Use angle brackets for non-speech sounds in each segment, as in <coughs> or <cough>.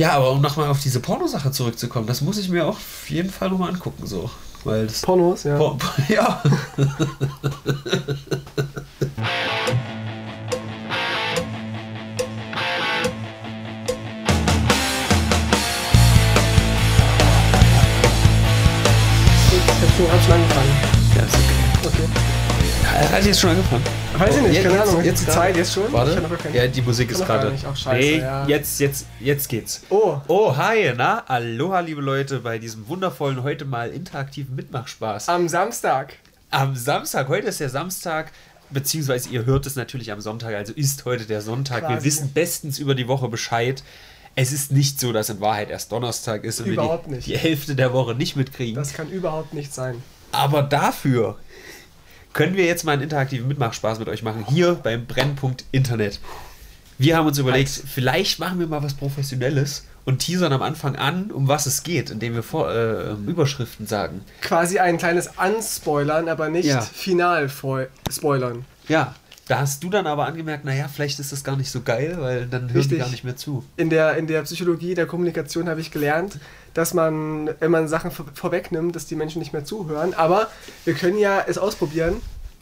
Ja, aber um nochmal auf diese Pornosache zurückzukommen, das muss ich mir auch auf jeden Fall nochmal angucken, so. Weil Pornos, ja. Por <laughs> ja. <laughs> Hat jetzt schon angefangen? Weiß ich nicht, Jetzt- keine jetzt- Ahnung. jetzt die. Zeit jetzt schon? Warte. Ja, die Musik ist gerade. nee, ja. jetzt, jetzt, jetzt geht's. Oh, Oh, hi, na? Aloha, liebe Leute, bei diesem wundervollen, heute mal interaktiven Mitmachspaß. am Samstag. Am Samstag, heute ist der Samstag, beziehungsweise ihr hört es natürlich am Sonntag, also ist heute der Sonntag. Wir Quasi. wissen bestens über die Woche Bescheid. Es ist nicht so, dass in Wahrheit erst Donnerstag ist und Überhaupt wir die, nicht. die Hälfte der Woche nicht mitkriegen. Das kann überhaupt nicht sein. Aber dafür können wir jetzt mal einen interaktiven Mitmachspaß mit euch machen, hier beim Brennpunkt Internet. Wir haben uns überlegt, vielleicht machen wir mal was Professionelles und teasern am Anfang an, um was es geht, indem wir vor, äh, Überschriften sagen. Quasi ein kleines Anspoilern, aber nicht Ja. final spoilern. Ja, da hast du dann aber angemerkt, naja, vielleicht ist das gar nicht so geil, weil dann hören Richtig. die gar nicht mehr zu. In der, in der Psychologie der Kommunikation habe ich gelernt, dass man, wenn man Sachen vor vorwegnimmt, dass die Menschen nicht mehr zuhören. Aber wir können ja es ausprobieren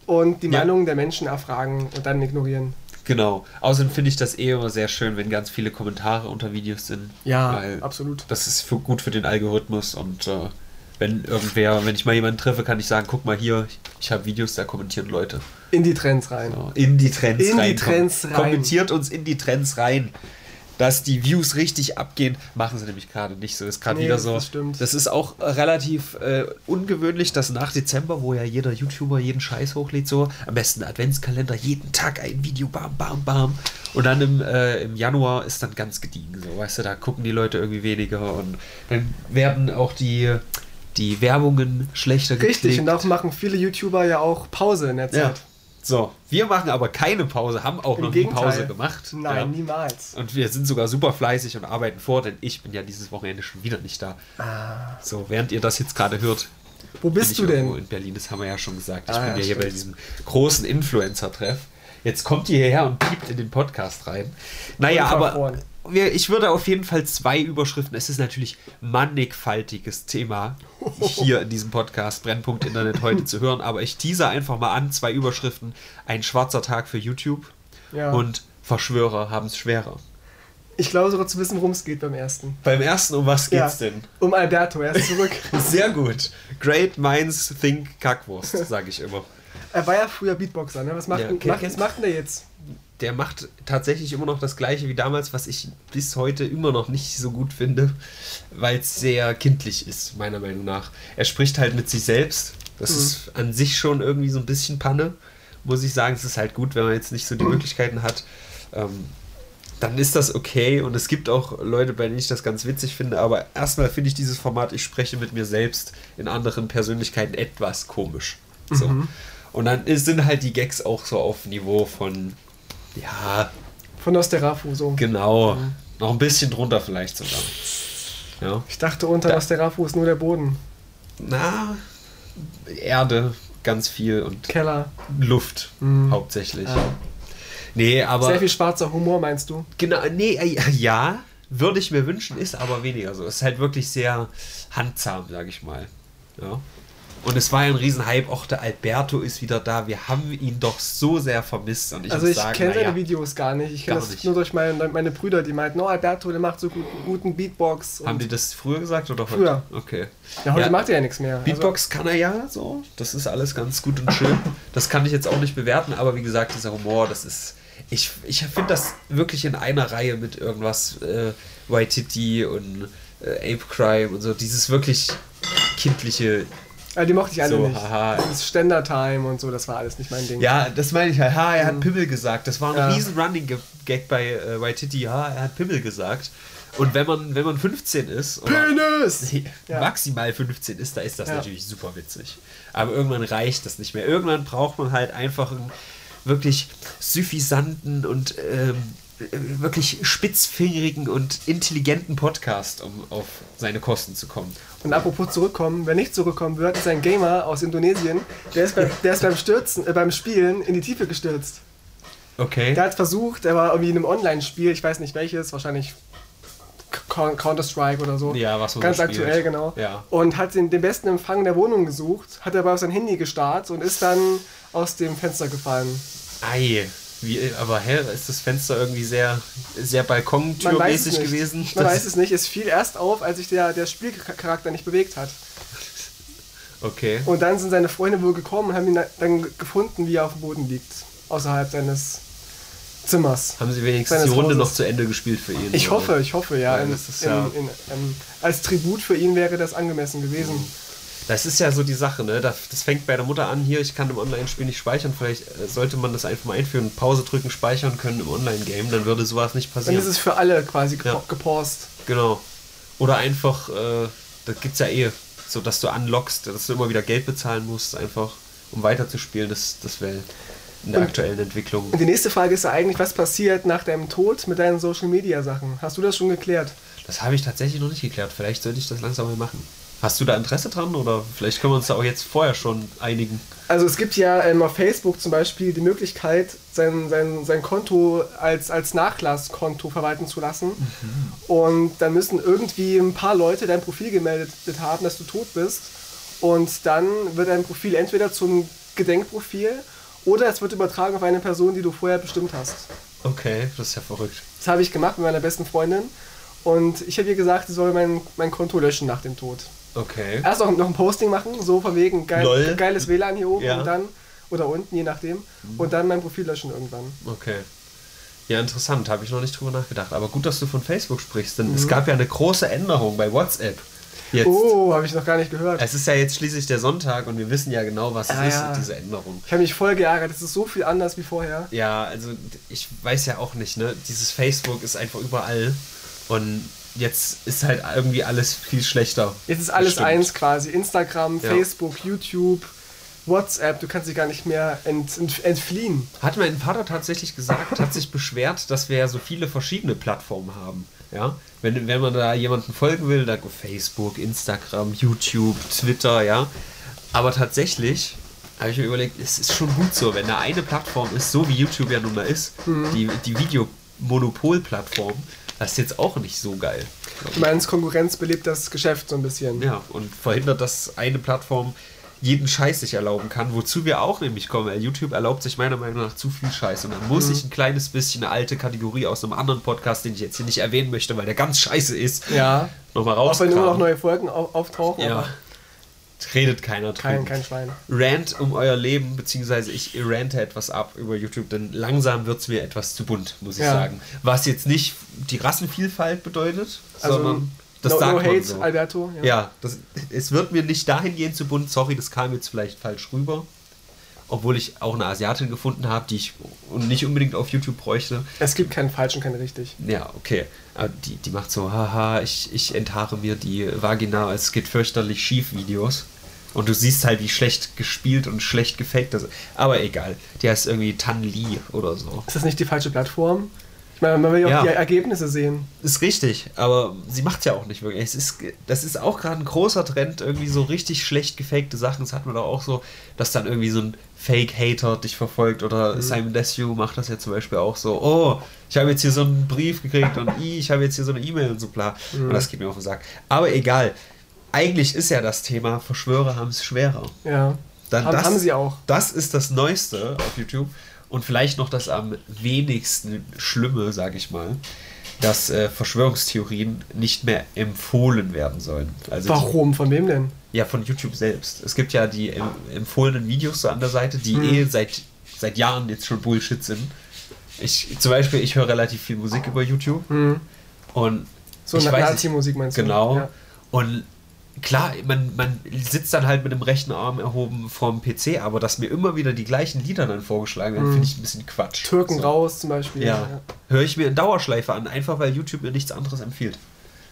und die Ja. Meinungen der Menschen erfragen und dann ignorieren. Genau. Außerdem finde ich das eh immer sehr schön, wenn ganz viele Kommentare unter Videos sind. Ja, absolut. Das ist für, gut für den Algorithmus und äh, wenn irgendwer, wenn ich mal jemanden treffe, kann ich sagen, guck mal hier, ich, ich habe Videos, da kommentieren Leute. In die Trends rein. Ja, in die Trends In die rein. Trends rein. Kommentiert uns in die Trends rein. Dass die Views richtig abgehen, machen sie nämlich gerade nicht so. Ist gerade Nee, wieder so. das stimmt. Das ist auch relativ äh, ungewöhnlich, dass nach Dezember, wo ja jeder YouTuber jeden Scheiß hochlädt, so am besten Adventskalender, jeden Tag ein Video, bam, bam, bam. Und dann im, äh, im Januar ist dann ganz gediegen, so, weißt du, da gucken die Leute irgendwie weniger und dann werden auch die, die Werbungen schlechter Richtig, und geklickt. auch machen viele YouTuber ja auch Pause in der Ja. So, wir machen aber keine Pause, haben auch Im noch nie Gegenteil. Pause gemacht. Nein, ja. niemals. Und wir sind sogar super fleißig und arbeiten vor, denn ich bin ja dieses Wochenende schon wieder nicht da. Ah. So, während ihr das jetzt gerade hört, Wo bist du denn? in Berlin, das haben wir ja schon gesagt. Ich Ah, bin ja, ja hier bei diesem großen Influencer-Treff. Jetzt kommt ihr hierher und piept in den Podcast rein. Naja, aber ich würde auf jeden Fall zwei Überschriften. Es ist natürlich mannigfaltiges Thema hier in diesem Podcast Brennpunkt Internet heute zu hören, aber ich teaser einfach mal an. Zwei Überschriften. Ein schwarzer Tag für YouTube Ja. und Verschwörer haben es schwerer. Ich glaube sogar zu wissen, worum es geht beim ersten. Beim ersten, um was Ja. geht's denn? Um Alberto, er ist zurück. <laughs> Sehr gut. Great minds think Kackwurst, <laughs> sage ich immer. er war ja früher Beatboxer, ne? Was macht, Ja, okay, macht, was macht denn der jetzt? Der macht tatsächlich immer noch das gleiche wie damals, was ich bis heute immer noch nicht so gut finde, weil es sehr kindlich ist, meiner Meinung nach. Er spricht halt mit sich selbst. Das Mhm. ist an sich schon irgendwie so ein bisschen Panne, muss ich sagen. Es ist halt gut, wenn man jetzt nicht so die Möglichkeiten hat. Ähm, dann ist das okay und es gibt auch Leute, bei denen ich das ganz witzig finde, aber erstmal finde ich dieses Format, ich spreche mit mir selbst in anderen Persönlichkeiten etwas komisch. So. Mhm. Und dann sind halt die Gags auch so auf Niveau von, ja, Von Nosterafu, so. genau, noch ein bisschen drunter vielleicht sogar. Ja. Ich dachte, unter Da- Nosterafu ist nur der Boden. Na, Erde, ganz viel und Keller. Luft Mhm. hauptsächlich. Ja. Nee, aber. Sehr viel schwarzer Humor, meinst du? Genau, nee, äh, ja, würde ich mir wünschen, ist aber weniger so. Es ist halt wirklich sehr handzahm, sag ich mal. Ja. Und es war ja ein Riesenhype, auch der Alberto ist wieder da. Wir haben ihn doch so sehr vermisst. Und ich also ich kenne seine Videos gar nicht. Ich kenne das nicht. nur durch meine, meine Brüder, die meinten, oh Alberto, der macht so guten, guten Beatbox. Haben die das früher gesagt oder heute? Früher. Okay. ja, heute Ja. macht er ja nichts mehr. Beatbox kann er ja so. Das ist alles ganz gut und schön. <laughs> Das kann ich jetzt auch nicht bewerten, aber wie gesagt, dieser Humor, das ist. Ich, ich finde das wirklich in einer Reihe mit irgendwas äh, Waititi und äh, Ape Crime und so. Dieses wirklich kindliche. Also, die mochte ich alle So, nicht. haha. Dieses Ständer-Time und so, das war alles nicht mein Ding. Ja, das meine ich halt. Ha, er hat Pimmel gesagt. Das war ein Ja. riesen Running Gag bei äh, Waititi. Ha, er hat Pimmel gesagt. Und wenn man, wenn man 15 ist. Penis! <laughs> Ja. maximal 15 ist, da ist das Ja. natürlich super witzig. Aber irgendwann reicht das nicht mehr. Irgendwann braucht man halt einfach einen wirklich suffisanten und ähm, äh, wirklich spitzfingerigen und intelligenten Podcast, um auf seine Kosten zu kommen. Und apropos zurückkommen, wer nicht zurückkommen wird, ist ein Gamer aus Indonesien. Der ist, beim, der ist beim Stürzen, äh, beim Spielen in die Tiefe gestürzt. Okay. Der hat versucht, er war irgendwie in einem Online-Spiel, ich weiß nicht welches, wahrscheinlich Counter-Strike oder so. Ja, was man Ganz so spielt. aktuell, genau. Ja. Und hat den, den besten Empfang der Wohnung gesucht, hat dabei auf sein Handy gestarrt und ist dann aus dem Fenster gefallen. Ei. Wie, aber hä, ist das Fenster irgendwie sehr, sehr balkontürmäßig gewesen? Man weiß es nicht. Es fiel erst auf, als sich der, der Spielcharakter nicht bewegt hat. Okay. Und dann sind seine Freunde wohl gekommen und haben ihn da- dann gefunden, wie er auf dem Boden liegt. Außerhalb seines Zimmers. Haben sie wenigstens die Runde Hauses. noch zu Ende gespielt für ihn? Ich oder? hoffe, ich hoffe, ja. Ja, In, das ist in, ja- in, als Tribut für ihn wäre das angemessen gewesen. Das ist ja so die Sache, ne? Das, das fängt bei der Mutter an, hier, ich kann im Online-Spiel nicht speichern. Vielleicht äh, sollte man das einfach mal einführen, Pause drücken, speichern können im Online-Game, dann würde sowas nicht Dann passieren. ist es für alle quasi Ja. gepaust. Genau. Oder einfach, äh, das gibt's ja eh, so dass du unlockst, dass du immer wieder Geld bezahlen musst, einfach um weiterzuspielen. Das, das wäre in der Und- aktuellen Entwicklung. Und die nächste Frage ist ja eigentlich, was passiert nach deinem Tod mit deinen Social-Media-Sachen? Hast du das schon geklärt? Das habe ich tatsächlich noch nicht geklärt. Vielleicht sollte ich das langsam mal machen. Hast du da Interesse dran oder vielleicht können wir uns da auch jetzt vorher schon einigen? Also es gibt ja ähm, auf Facebook zum Beispiel die Möglichkeit, sein, sein, sein Konto als, als Nachlasskonto verwalten zu lassen. Und dann müssen irgendwie ein paar Leute dein Profil gemeldet haben, dass du tot bist. Und dann wird dein Profil entweder zum Gedenkprofil oder es wird übertragen auf eine Person, die du vorher bestimmt hast. Okay, das ist ja verrückt. Das habe ich gemacht mit meiner besten Freundin. Und ich habe ihr gesagt, sie soll mein, mein Konto löschen nach dem Tod. Okay. Erst noch, noch ein Posting machen, so von wegen geil, geiles WLAN hier oben Ja. Mhm. und dann, oder unten, je nachdem. Und dann mein Profil löschen irgendwann. Okay. Ja, interessant, habe ich noch nicht drüber nachgedacht. Aber gut, dass du von Facebook sprichst, denn es gab ja eine große Änderung bei WhatsApp. Jetzt. Oh, habe ich noch gar nicht gehört. Es ist ja jetzt schließlich der Sonntag und wir wissen ja genau, was es Ah, ist, ja. diese Änderung. Ich habe mich voll geärgert, es ist so viel anders wie vorher. Ja, also ich weiß ja auch nicht, ne? Dieses Facebook ist einfach überall und jetzt ist halt irgendwie alles viel schlechter. Jetzt ist alles Bestimmt. eins quasi. Instagram, Ja. Facebook, YouTube, WhatsApp, du kannst dich gar nicht mehr ent, ent, entfliehen. Hat mein Vater tatsächlich gesagt, hat sich beschwert, dass wir ja so viele verschiedene Plattformen haben. Ja, wenn, wenn man da jemanden folgen will, dann Facebook, Instagram, YouTube, Twitter, ja. Aber tatsächlich habe ich mir überlegt, es ist schon gut so, wenn da eine Plattform ist, so wie YouTube ja nun mal ist, die, die Videomonopol-Plattform, das ist jetzt auch nicht so geil. Du meinst, Konkurrenz belebt das Geschäft so ein bisschen. Ja, und verhindert, dass eine Plattform jeden Scheiß sich erlauben kann, wozu wir auch nämlich kommen. Weil YouTube erlaubt sich meiner Meinung nach zu viel Scheiß. Und dann muss Mhm. ich ein kleines bisschen eine alte Kategorie aus einem anderen Podcast, den ich jetzt hier nicht erwähnen möchte, weil der ganz scheiße ist, Ja. nochmal Auch wenn immer noch neue Folgen au auftauchen, Ja. Redet keiner kein, drüber. kein Schwein. Rant um euer Leben, beziehungsweise ich rante etwas ab über YouTube, denn langsam wird es mir etwas zu bunt, muss ich Ja. sagen. Was jetzt nicht die Rassenvielfalt bedeutet, Also, sondern das no, sagt no hate, so. Alberto. Ja, das, es wird mir nicht dahingehend zu bunt. Sorry, das kam jetzt vielleicht falsch rüber. Obwohl ich auch eine Asiatin gefunden habe, die ich nicht unbedingt auf YouTube bräuchte. Es gibt keinen falsch und keinen richtig. Ja, okay. Aber die, die macht so, haha, ich, ich enthaare mir die Vagina, es geht fürchterlich schief Videos. Und du siehst halt, wie schlecht gespielt und schlecht gefaked das ist. Aber egal. Die heißt irgendwie Tan Li oder so. Ist das nicht die falsche Plattform? Ich meine, man will ja auch die Ergebnisse sehen. Ist richtig, aber sie macht es ja auch nicht wirklich. Es ist, das ist auch gerade ein großer Trend, irgendwie so richtig schlecht gefakte Sachen. Das hat man doch auch so, dass dann irgendwie so ein Fake-Hater dich verfolgt oder Mhm. Simon Desue macht das ja zum Beispiel auch so. Oh, ich habe jetzt hier so einen Brief gekriegt und ich habe jetzt hier so eine E-Mail und so bla. Mhm. Und das geht mir auf den Sack. Aber egal. Eigentlich ist ja das Thema, Verschwörer haben es schwerer. Ja. Dann haben, das, haben sie auch. Das ist das Neueste auf YouTube und vielleicht noch das am wenigsten Schlimme, sage ich mal, dass äh, Verschwörungstheorien nicht mehr empfohlen werden sollen. Also Warum? Von wem denn? Ja, von YouTube selbst. Es gibt ja die em empfohlenen Videos so an der Seite, die Hm. eh seit, seit Jahren jetzt schon Bullshit sind. Ich, zum Beispiel, ich höre relativ viel Musik über YouTube Hm. und So eine Nazi-Musik meinst du? Genau. Ja. Und klar, man, man sitzt dann halt mit dem rechten Arm erhoben vorm PC, aber dass mir immer wieder die gleichen Lieder dann vorgeschlagen werden, Mhm. finde ich ein bisschen Quatsch. Türken so. raus zum Beispiel. Ja. Höre ich mir in Dauerschleife an, einfach weil YouTube mir nichts anderes empfiehlt.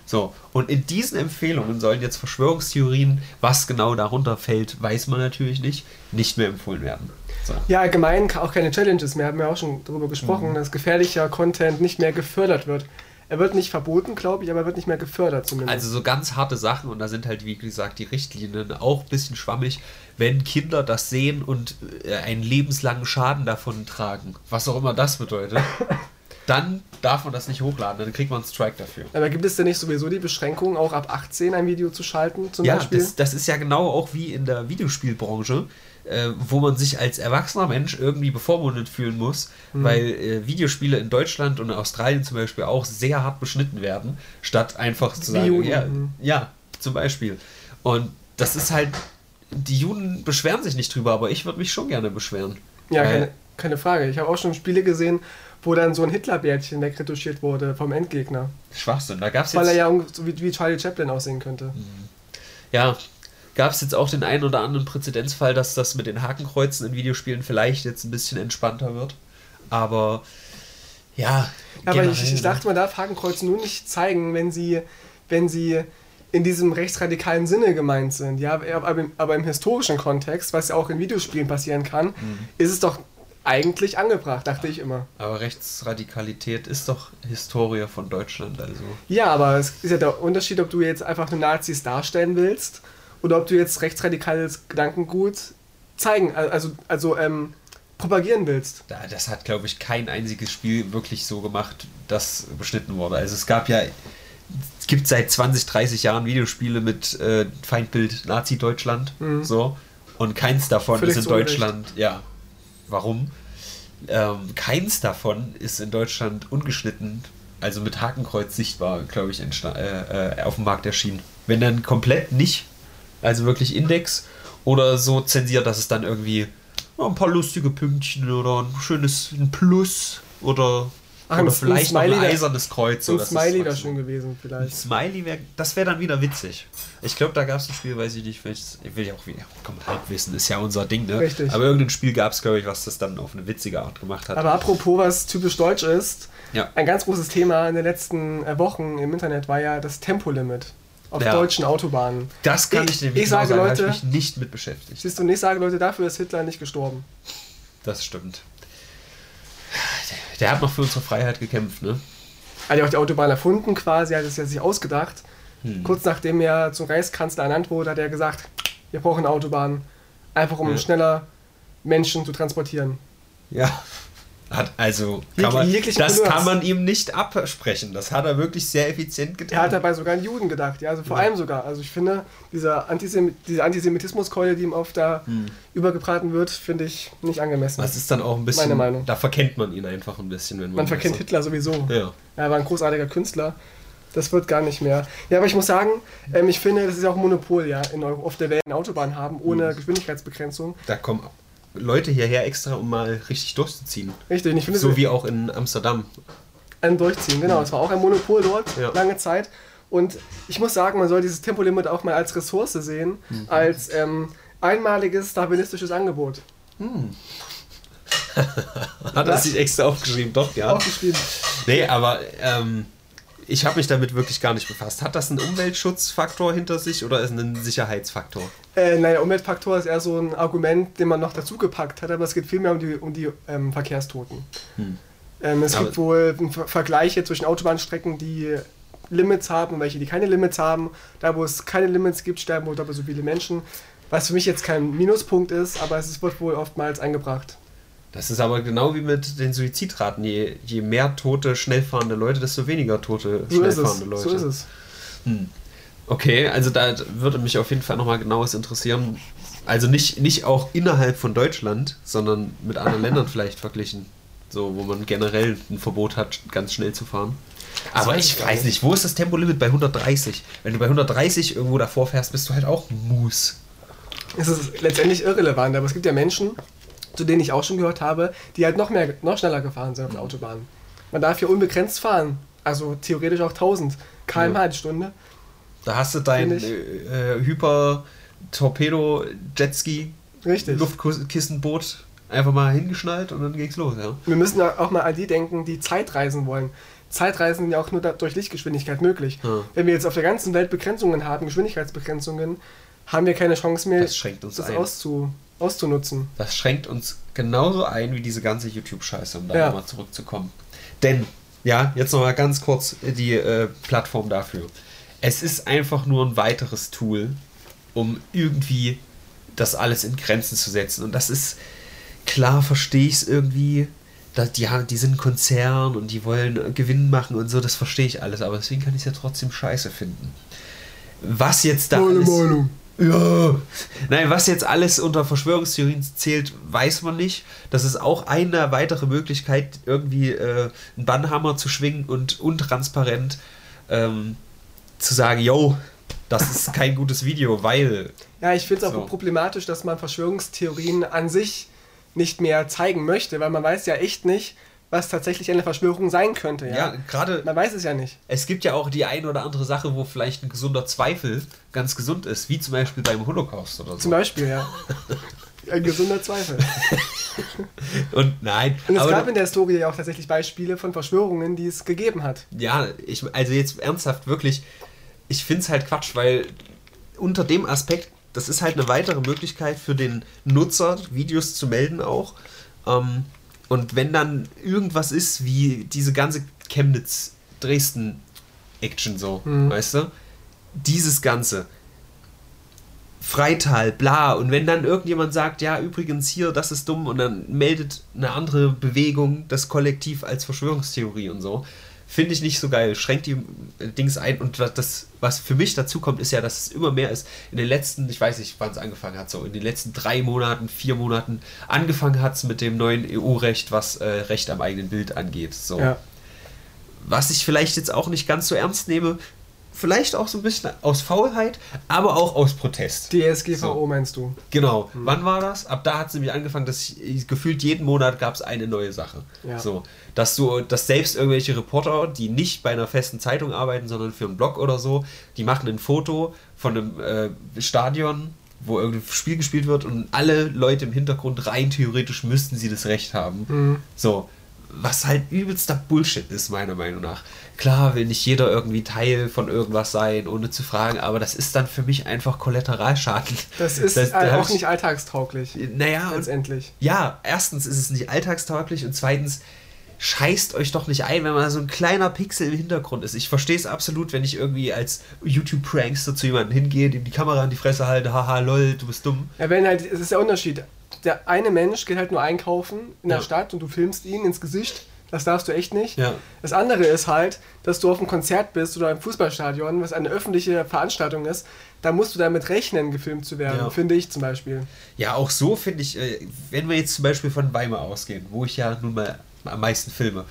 So, und in diesen Empfehlungen sollen jetzt Verschwörungstheorien, was genau darunter fällt, weiß man natürlich nicht, nicht mehr empfohlen werden. So. Ja, allgemein auch keine Challenges mehr, haben wir auch schon darüber Mhm. gesprochen, dass gefährlicher Content nicht mehr gefördert wird. Er wird nicht verboten, glaube ich, aber er wird nicht mehr gefördert zumindest. Also so ganz harte Sachen und da sind halt, wie gesagt, die Richtlinien auch ein bisschen schwammig, wenn Kinder das sehen und äh, einen lebenslangen Schaden davon tragen, was auch immer das bedeutet. <laughs> dann darf man das nicht hochladen, dann kriegt man einen Strike dafür. Aber gibt es denn nicht sowieso die Beschränkung, auch ab 18 ein Video zu schalten, zum ja, Beispiel? das, das ist ja genau auch wie in der Videospielbranche, äh, wo man sich als erwachsener Mensch irgendwie bevormundet fühlen muss, Mhm. weil äh, Videospiele in Deutschland und in Australien zum Beispiel auch sehr hart beschnitten werden, statt einfach zu sagen, Juden, ja, mhm. ja, zum Beispiel. Und das ist halt, die Juden beschweren sich nicht drüber, aber ich würde mich schon gerne beschweren. Ja, keine, keine Frage. Ich habe auch schon Spiele gesehen, wo dann so ein Hitlerbärtchen wegretuschiert wurde vom Endgegner. Schwachsinn. Da gab es Weil er jetzt, ja wie, wie Charlie Chaplin aussehen könnte. ja, gab es jetzt auch den einen oder anderen Präzedenzfall, dass das mit den Hakenkreuzen in Videospielen vielleicht jetzt ein bisschen entspannter wird. Aber ja, Ja, aber ich, generell, ich ne? dachte, man darf Hakenkreuze nur nicht zeigen, wenn sie, wenn sie in diesem rechtsradikalen Sinne gemeint sind. Ja, aber im, aber im historischen Kontext, was ja auch in Videospielen passieren kann, Mhm. ist es doch eigentlich angebracht, dachte ich immer. Aber Rechtsradikalität ist doch Historie von Deutschland, also. Ja, aber es ist ja der Unterschied, ob du jetzt einfach nur Nazis darstellen willst oder ob du jetzt rechtsradikales Gedankengut zeigen, also, also ähm, propagieren willst. Da, das hat, glaube ich, kein einziges Spiel wirklich so gemacht, das beschnitten wurde. Also es gab ja, es gibt seit 20, 30 Jahren Videospiele mit äh, Feindbild Nazi-Deutschland, Mhm. so. Und keins davon Völlig ist in zu Unrecht. Deutschland, ja. Warum? Ähm, keins davon ist in Deutschland ungeschnitten, also mit Hakenkreuz sichtbar, glaube ich, äh, äh, auf dem Markt erschienen. Wenn dann komplett nicht, also wirklich Index oder so zensiert, dass es dann irgendwie ein paar lustige Pünktchen oder ein schönes ein Plus oder, Ach, oder vielleicht noch ein Smiley eisernes Kreuz. Ein oder das ist Smiley wäre schön gewesen vielleicht. Smiley wäre, das wäre dann wieder witzig. Ich glaube, da gab es ein Spiel, weiß ich nicht, welches, ich will ja auch wieder, komm, Halbwissen ist ja unser Ding, ne? Richtig. Aber irgendein Spiel gab es, glaube ich, was das dann auf eine witzige Art gemacht hat. Aber apropos, was typisch deutsch ist, ja. ein ganz großes Thema in den letzten äh, Wochen im Internet war ja das Tempolimit auf Ja. deutschen Autobahnen. Das kann Ich- ich, nämlich ich genau sage, sagen, Leute- ich mich nicht mit beschäftigt. Siehst du, und ich sage, Leute, dafür ist Hitler nicht gestorben. Das stimmt. Der, der hat noch für unsere Freiheit gekämpft, ne? Er hat ja auch die Autobahn erfunden quasi, hat es ja sich ausgedacht. Hm. Kurz nachdem er zum Reichskanzler ernannt wurde, hat er gesagt, wir brauchen eine Autobahn, einfach um Ja. schneller Menschen zu transportieren. Ja. Hat also kann man, das kann man ihm nicht absprechen. Das hat er wirklich sehr effizient getan. Er hat dabei sogar an Juden gedacht, ja, also vor Ja. allem sogar. Also ich finde, dieser Antisem diese Antisemitismuskeule, die ihm oft da Hm. übergebraten wird, finde ich nicht angemessen. Das ist dann auch ein bisschen. Meine Meinung. Da verkennt man ihn einfach ein bisschen, wenn man. Man verkennt so- Hitler sowieso. Ja. Er war ein großartiger Künstler. Das wird gar nicht mehr. Ja, aber ich muss sagen, ähm, ich finde, das ist ja auch ein Monopol, ja, in auf der Welt eine Autobahn haben, ohne Mhm. Geschwindigkeitsbegrenzung. Da kommen Leute hierher extra, um mal richtig durchzuziehen. Richtig, ich finde, So wie auch in Amsterdam. ein Durchziehen, genau. Es war auch ein Monopol dort, Ja. lange Zeit. Und ich muss sagen, man soll dieses Tempolimit auch mal als Ressource sehen, Mhm. als ähm, einmaliges darwinistisches Angebot. <laughs> Hat er sich extra aufgeschrieben, doch, ja. Aufgeschrieben. Nee, aber ähm, ich habe mich damit wirklich gar nicht befasst. Hat das einen Umweltschutzfaktor hinter sich oder ist es ein Sicherheitsfaktor? Äh, naja, Umweltfaktor ist eher so ein Argument, den man noch dazu gepackt hat, aber es geht vielmehr um die, um die ähm, Verkehrstoten. Hm. Ähm, es Aber- gibt wohl Ver- Vergleiche zwischen Autobahnstrecken, die Limits haben und welche, die keine Limits haben. Da, wo es keine Limits gibt, sterben wohl doppelt so viele Menschen. Was für mich jetzt kein Minuspunkt ist, aber es wird wohl oftmals eingebracht. Das ist aber genau wie mit den Suizidraten. Je, je mehr tote, schnellfahrende Leute, desto weniger tote, So schnellfahrende Leute. So ist es. Hm. Okay, also da würde mich auf jeden Fall nochmal genaues interessieren. Also nicht, nicht auch innerhalb von Deutschland, sondern mit anderen Ländern vielleicht verglichen. So, wo man generell ein Verbot hat, ganz schnell zu fahren. Aber ich weiß nicht. nicht, wo ist das Tempolimit bei 130? Wenn du bei 130 irgendwo davor fährst, bist du halt auch Mus. Es ist letztendlich irrelevant, aber es gibt ja Menschen, zu denen ich auch schon gehört habe, die halt noch mehr, noch schneller gefahren sind auf der Autobahn. Man darf hier unbegrenzt fahren. Also theoretisch auch 1000 km/h die Stunde. Da hast du dein ich. äh, Hyper-Torpedo-Jetski. Luftkissenboot einfach mal hingeschnallt und dann ging's los, ja. Wir müssen auch mal an die denken, die Zeitreisen wollen. Zeitreisen sind ja auch nur durch Lichtgeschwindigkeit möglich. Ja. Wenn wir jetzt auf der ganzen Welt Begrenzungen haben, Geschwindigkeitsbegrenzungen, haben wir keine Chance mehr, Das schränkt uns das auszu, auszunutzen. Das schränkt uns genauso ein wie diese ganze YouTube-Scheiße, um da Ja. nochmal zurückzukommen. Denn, ja, jetzt nochmal ganz kurz die äh, Plattform dafür. Es ist einfach nur ein weiteres Tool, um irgendwie das alles in Grenzen zu setzen. Und das ist, klar verstehe ich es irgendwie, da, die, die sind ein Konzern und die wollen Gewinn machen und so, das verstehe ich alles, aber deswegen kann ich es ja trotzdem scheiße finden. Was jetzt da Meine alles, Meinung. Ja. Nein, was jetzt alles unter Verschwörungstheorien zählt, weiß man nicht. Das ist auch eine weitere Möglichkeit, irgendwie äh, einen Bannhammer zu schwingen und untransparent ähm, zu sagen, yo, das ist <laughs> kein gutes Video, weil. Ja, ich finde es auch So. problematisch, dass man Verschwörungstheorien an sich nicht mehr zeigen möchte, weil man weiß ja echt nicht, was tatsächlich eine Verschwörung sein könnte. Ja, Ja, gerade Man weiß es ja nicht. es gibt ja auch die ein oder andere Sache, wo vielleicht ein gesunder Zweifel ganz gesund ist, wie zum Beispiel beim Holocaust oder so. Zum Beispiel, ja. <laughs> Ein gesunder Zweifel. <laughs> Und nein, Und es gab in der Historie ja auch tatsächlich Beispiele von Verschwörungen, die es gegeben hat. ja, ich, also jetzt ernsthaft wirklich, ich finde es halt Quatsch, weil unter dem Aspekt, das ist halt eine weitere Möglichkeit für den Nutzer, Videos zu melden auch. Ähm, und wenn dann irgendwas ist, wie diese ganze Chemnitz-Dresden-Action so, Mhm. weißt du? Dieses Ganze. Freital, bla. Und wenn dann irgendjemand sagt, ja, übrigens hier, das ist dumm, und dann meldet eine andere Bewegung das Kollektiv als Verschwörungstheorie und so, finde ich nicht so geil. Schränkt die äh, Dings ein. Und was, das, was für mich dazu kommt, ist ja, dass es immer mehr ist. In den letzten, ich weiß nicht, wann es angefangen hat, so in den letzten drei Monaten, vier Monaten, angefangen hat es mit dem neuen EU-Recht, was äh, Recht am eigenen Bild angeht. So Ja. was ich vielleicht jetzt auch nicht ganz so ernst nehme, vielleicht auch so ein bisschen aus Faulheit, aber auch aus Protest. DSGVO So. meinst du? Genau. Wann war das? Ab da hat es nämlich angefangen, dass ich, gefühlt jeden Monat gab es eine neue Sache. Ja. So, dass du, dass selbst irgendwelche Reporter, die nicht bei einer festen Zeitung arbeiten, sondern für einen Blog oder so, die machen ein Foto von einem äh, Stadion, wo irgendein Spiel gespielt wird und alle Leute im Hintergrund rein theoretisch müssten sie das Recht haben. Mhm. So, was halt übelster Bullshit ist, meiner Meinung nach. Klar will nicht jeder irgendwie Teil von irgendwas sein, ohne zu fragen, aber das ist dann für mich einfach Kollateralschaden. Das <laughs> ist Das- da auch ich- nicht alltagstauglich. Naja, und Letztendlich. ja, erstens ist es nicht alltagstauglich und zweitens scheißt euch doch nicht ein, wenn man so ein kleiner Pixel im Hintergrund ist. Ich verstehe es absolut, wenn ich irgendwie als YouTube-Prankster zu jemandem hingehe, dem die Kamera in die Fresse halte, haha, lol, du bist dumm. Ja, wenn halt, es ist der Unterschied. Der eine Mensch geht halt nur einkaufen in der Ja. Stadt und du filmst ihn ins Gesicht. Das darfst du echt nicht. Ja. Das andere ist halt, dass du auf einem Konzert bist oder im Fußballstadion, was eine öffentliche Veranstaltung ist. Da musst du damit rechnen, gefilmt zu werden, Ja. finde ich zum Beispiel. Ja, auch so finde ich, äh, wenn wir jetzt zum Beispiel von Weimar ausgehen, wo ich ja nun mal am meisten filme,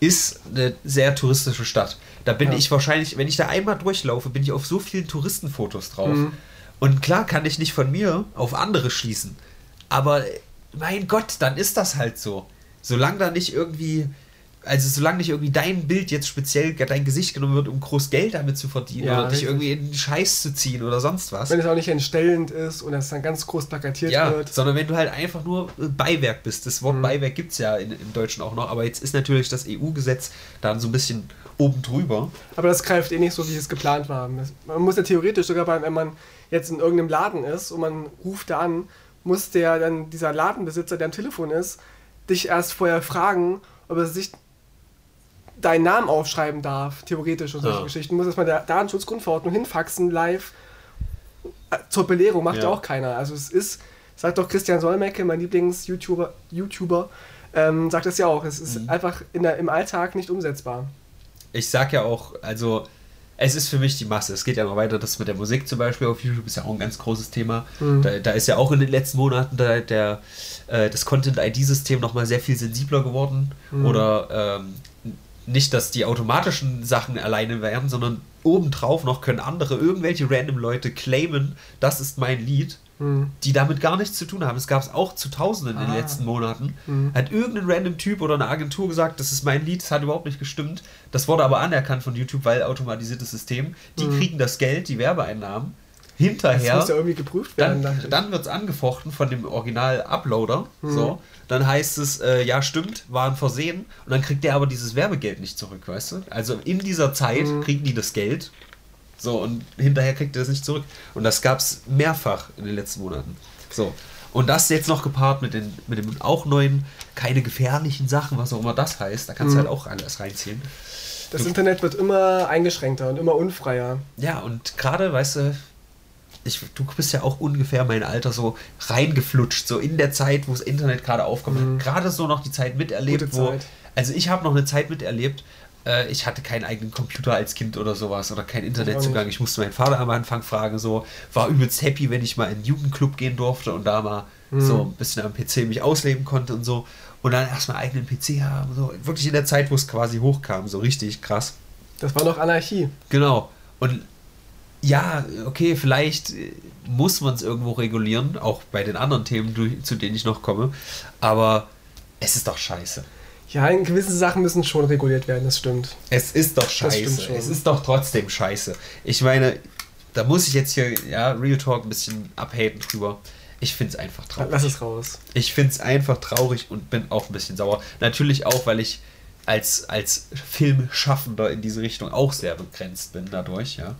ist eine sehr touristische Stadt. Da bin Ja. ich wahrscheinlich, wenn ich da einmal durchlaufe, bin ich auf so vielen Touristenfotos drauf. Mhm. Und klar kann ich nicht von mir auf andere schließen. Aber mein Gott, dann ist das halt so. Solange da nicht irgendwie, also solange nicht irgendwie dein Bild jetzt speziell, dein Gesicht genommen wird, um groß Geld damit zu verdienen Ja, oder dich richtig. irgendwie in den Scheiß zu ziehen oder sonst was. Wenn es auch nicht entstellend ist und es dann ganz groß plakatiert Ja, wird. sondern wenn du halt einfach nur äh, Beiwerk bist. Das Wort Mhm. Beiwerk gibt es ja in, im Deutschen auch noch, aber jetzt ist natürlich das EU-Gesetz dann so ein bisschen oben drüber. Aber das greift eh nicht so, wie es geplant war. Man muss ja theoretisch sogar, bei, wenn man jetzt in irgendeinem Laden ist und man ruft da an, muss der dann, dieser Ladenbesitzer, der am Telefon ist, dich erst vorher fragen, ob er sich deinen Namen aufschreiben darf, theoretisch und solche Ja. Geschichten. Muss erstmal der Datenschutzgrundverordnung hinfaxen, live. Zur Belehrung macht ja. Auch keiner. Also es ist, sagt doch Christian Solmecke, mein Lieblings-YouTuber, YouTuber, ähm, sagt das ja auch. Es ist Mhm. einfach in der, im Alltag nicht umsetzbar. Ich sag ja auch, also es ist für mich die Masse. Es geht ja noch weiter, das mit der Musik zum Beispiel auf YouTube ist ja auch ein ganz großes Thema. Mhm. Da, da ist ja auch in den letzten Monaten der, der, äh, das Content-ID-System nochmal sehr viel sensibler geworden. Mhm. Oder ähm, nicht, dass die automatischen Sachen alleine wären, sondern obendrauf noch können andere, irgendwelche random Leute claimen, das ist mein Lied, Hm. die damit gar nichts zu tun haben. Es gab es auch zu Tausenden in den Ah. letzten Monaten. Mhm. Hat irgendein random Typ oder eine Agentur gesagt, das ist mein Lied, das hat überhaupt nicht gestimmt. Das wurde aber anerkannt von YouTube, weil automatisiertes System. Die Mhm. kriegen das Geld, die Werbeeinnahmen. Das Hinterher muss ja irgendwie geprüft werden. dann, dann wird es angefochten von dem Original-Uploader. Mhm. So. Dann heißt es, äh, ja, stimmt, war ein Versehen. Und dann kriegt der aber dieses Werbegeld nicht zurück, weißt du? Also in dieser Zeit Mhm. kriegen die das Geld. So, und hinterher kriegt er das nicht zurück. Und das gab es mehrfach in den letzten Monaten. So. Und das jetzt noch gepaart mit, den, mit dem auch neuen, keine gefährlichen Sachen, was auch immer das heißt. Da kannst Mhm. du halt auch alles reinziehen. das du- Internet wird immer eingeschränkter und immer unfreier. Ja, und gerade, weißt du, ich, du bist ja auch ungefähr mein Alter so reingeflutscht, so in der Zeit, wo das Internet gerade aufkommt. Mhm. Gerade so noch die Zeit miterlebt, Gute wo. Zeit. Also ich habe noch eine Zeit miterlebt, äh, ich hatte keinen eigenen Computer als Kind oder sowas oder keinen Internetzugang. Ich musste meinen Vater am Anfang fragen, so, war übelst happy, wenn ich mal in den Jugendclub gehen durfte und da mal Mhm. so ein bisschen am PC mich ausleben konnte und so. Und dann erstmal eigenen PC haben, so wirklich in der Zeit, wo es quasi hochkam, so richtig krass. Das war noch Anarchie. Genau. Und ja, okay, vielleicht äh, muss man es irgendwo regulieren, auch bei den anderen Themen, zu denen ich noch komme. Aber es ist doch scheiße. Ja, in gewissen Sachen müssen schon reguliert werden, das stimmt. Es ist doch scheiße. Es ist doch trotzdem scheiße. Ich meine, da muss ich jetzt hier, ja, Real Talk ein bisschen abhaten drüber. Ich finde es einfach traurig. Lass es raus. Ich finde es einfach traurig und bin auch ein bisschen sauer. Natürlich auch, weil ich als, als Filmschaffender in diese Richtung auch sehr begrenzt bin dadurch, ja.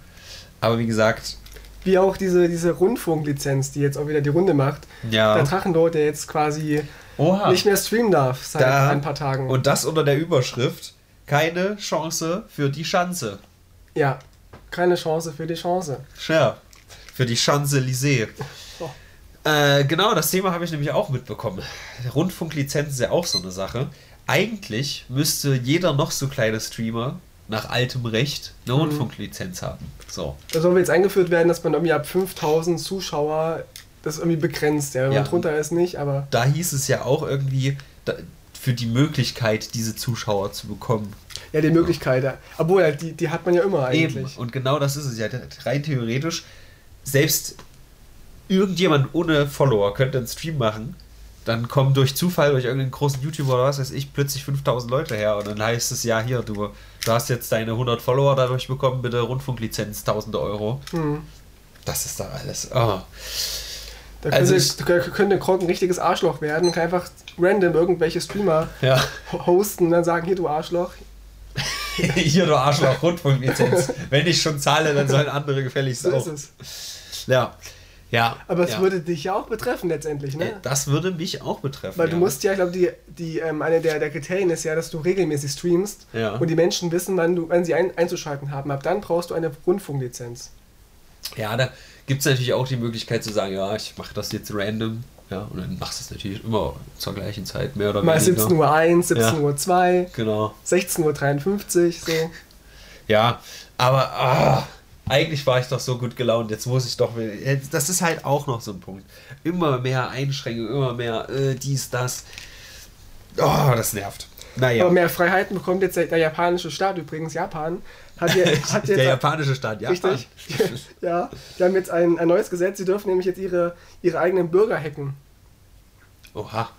Aber wie gesagt, Wie auch diese, diese Rundfunklizenz, die jetzt auch wieder die Runde macht. ja. Der Drachenlord, der jetzt quasi Oha. nicht mehr streamen darf seit Da- ein paar Tagen. Und das unter der Überschrift: Keine Chance für die Schanze. ja, keine Chance für die Chance. Ja, für die Champs-Élysées. Oh. Äh, genau, das Thema habe ich nämlich auch mitbekommen. Rundfunklizenz ist ja auch so eine Sache. Eigentlich müsste jeder noch so kleine Streamer nach altem Recht eine Mhm. Rundfunklizenz haben. So. Da soll jetzt eingeführt werden, dass man irgendwie ab 5000 Zuschauer das irgendwie begrenzt. Ja, wenn Ja. man drunter ist, nicht, aber Da hieß es ja auch irgendwie da, für die Möglichkeit, diese Zuschauer zu bekommen. ja, die Möglichkeit. ja. Obwohl, die, die hat man ja immer Eben. eigentlich. Und genau das ist es ja. Rein theoretisch, selbst irgendjemand ohne Follower könnte einen Stream machen. Dann kommen durch Zufall, durch irgendeinen großen YouTuber oder was weiß ich, plötzlich 5000 Leute her. Und dann heißt es, ja, hier, du, du hast jetzt deine 100 Follower dadurch bekommen, bitte Rundfunklizenz, 1000 Euro. Hm. Das ist doch alles. Oh. Da könnte, Also könnte Krog ein richtiges Arschloch werden und kann einfach random irgendwelche Streamer Ja. ho- hosten und dann sagen, hier du Arschloch. <laughs> hier, du Arschloch, Rundfunklizenz. Wenn ich schon zahle, dann sollen andere gefälligst So auch. ist es. Ja. Ja. Aber es ja. würde dich ja auch betreffen letztendlich, Äh, ne? Das würde mich auch betreffen. Weil ja. du musst ja, ich glaube, die, die, ähm, eine der, der Kriterien ist ja, dass du regelmäßig streamst Ja. und die Menschen wissen, wann, du, wann sie ein, einzuschalten haben. Ab dann brauchst du eine Rundfunklizenz. Ja, da gibt es natürlich auch die Möglichkeit zu sagen, ja, ich mache das jetzt random. Ja, und dann machst du es natürlich immer zur gleichen Zeit, mehr oder Mal weniger. 17 Uhr 1, 17 Ja. Uhr 2, Genau. 16 Uhr 53, so. <laughs> Ja, aber ah, eigentlich war ich doch so gut gelaunt. Jetzt muss ich doch. Das ist halt auch noch so ein Punkt. Immer mehr Einschränkungen, immer mehr äh, dies, das. Oh, das nervt. Naja. Aber mehr Freiheiten bekommt jetzt der, der japanische Staat übrigens. Japan hat, je, <laughs> hat jetzt der japanische Staat, ja. Richtig. <laughs> ja, die haben jetzt ein, ein neues Gesetz. Sie dürfen nämlich jetzt ihre, ihre eigenen Bürger hacken. Oha.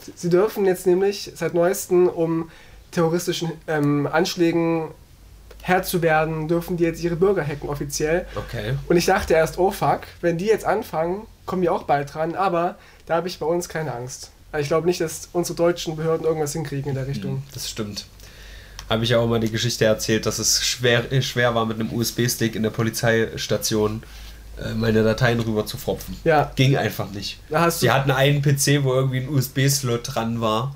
Sie- Sie dürfen jetzt nämlich seit neuestem, um terroristischen ähm, Anschlägen Herr zu werden, dürfen die jetzt ihre Bürger hacken offiziell. Okay. Und ich dachte erst, oh fuck, wenn die jetzt anfangen, kommen die auch bald dran. Aber da habe ich bei uns keine Angst. Ich glaube nicht, dass unsere deutschen Behörden irgendwas hinkriegen in der Richtung. Das stimmt. Habe ich ja auch mal die Geschichte erzählt, dass es schwer, äh, schwer war, mit einem USB-Stick in der Polizeistation äh, meine Dateien rüber zu fropfen. Ja, Ging einfach nicht. Die hatten einen PC, wo irgendwie ein USB-Slot dran war.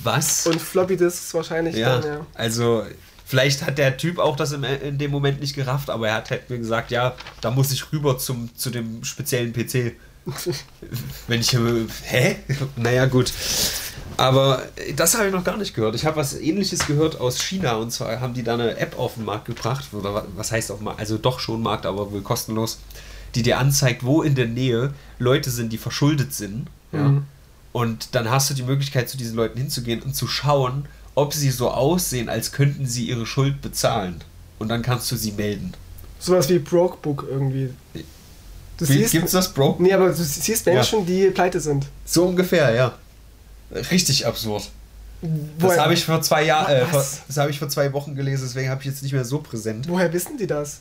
Was? Und Floppy Disks wahrscheinlich ja, dann, ja. also vielleicht hat der Typ auch das im, in dem Moment nicht gerafft, aber er hat halt mir gesagt, ja, da muss ich rüber zum, zu dem speziellen PC. Wenn ich, äh, hä? Naja, gut. Aber das habe ich noch gar nicht gehört. Ich habe was ähnliches gehört aus China und zwar haben die da eine App auf den Markt gebracht, oder wa- was heißt auf den Markt, also doch schon Markt, aber wohl kostenlos, die dir anzeigt, wo in der Nähe Leute sind, die verschuldet sind. Ja. Mhm. Und dann hast du die Möglichkeit, zu diesen Leuten hinzugehen und zu schauen, ob sie so aussehen, als könnten sie ihre Schuld bezahlen. Und dann kannst du sie melden. Sowas wie Brokebook irgendwie. Du Wie, gibt's das, Bro? nee, aber du siehst Menschen, die pleite sind. So ungefähr, ja. Richtig absurd. Das Woher- habe ich vor zwei Jahren, äh, das habe ich vor zwei Wochen gelesen, deswegen habe ich jetzt nicht mehr so präsent. Woher wissen die das?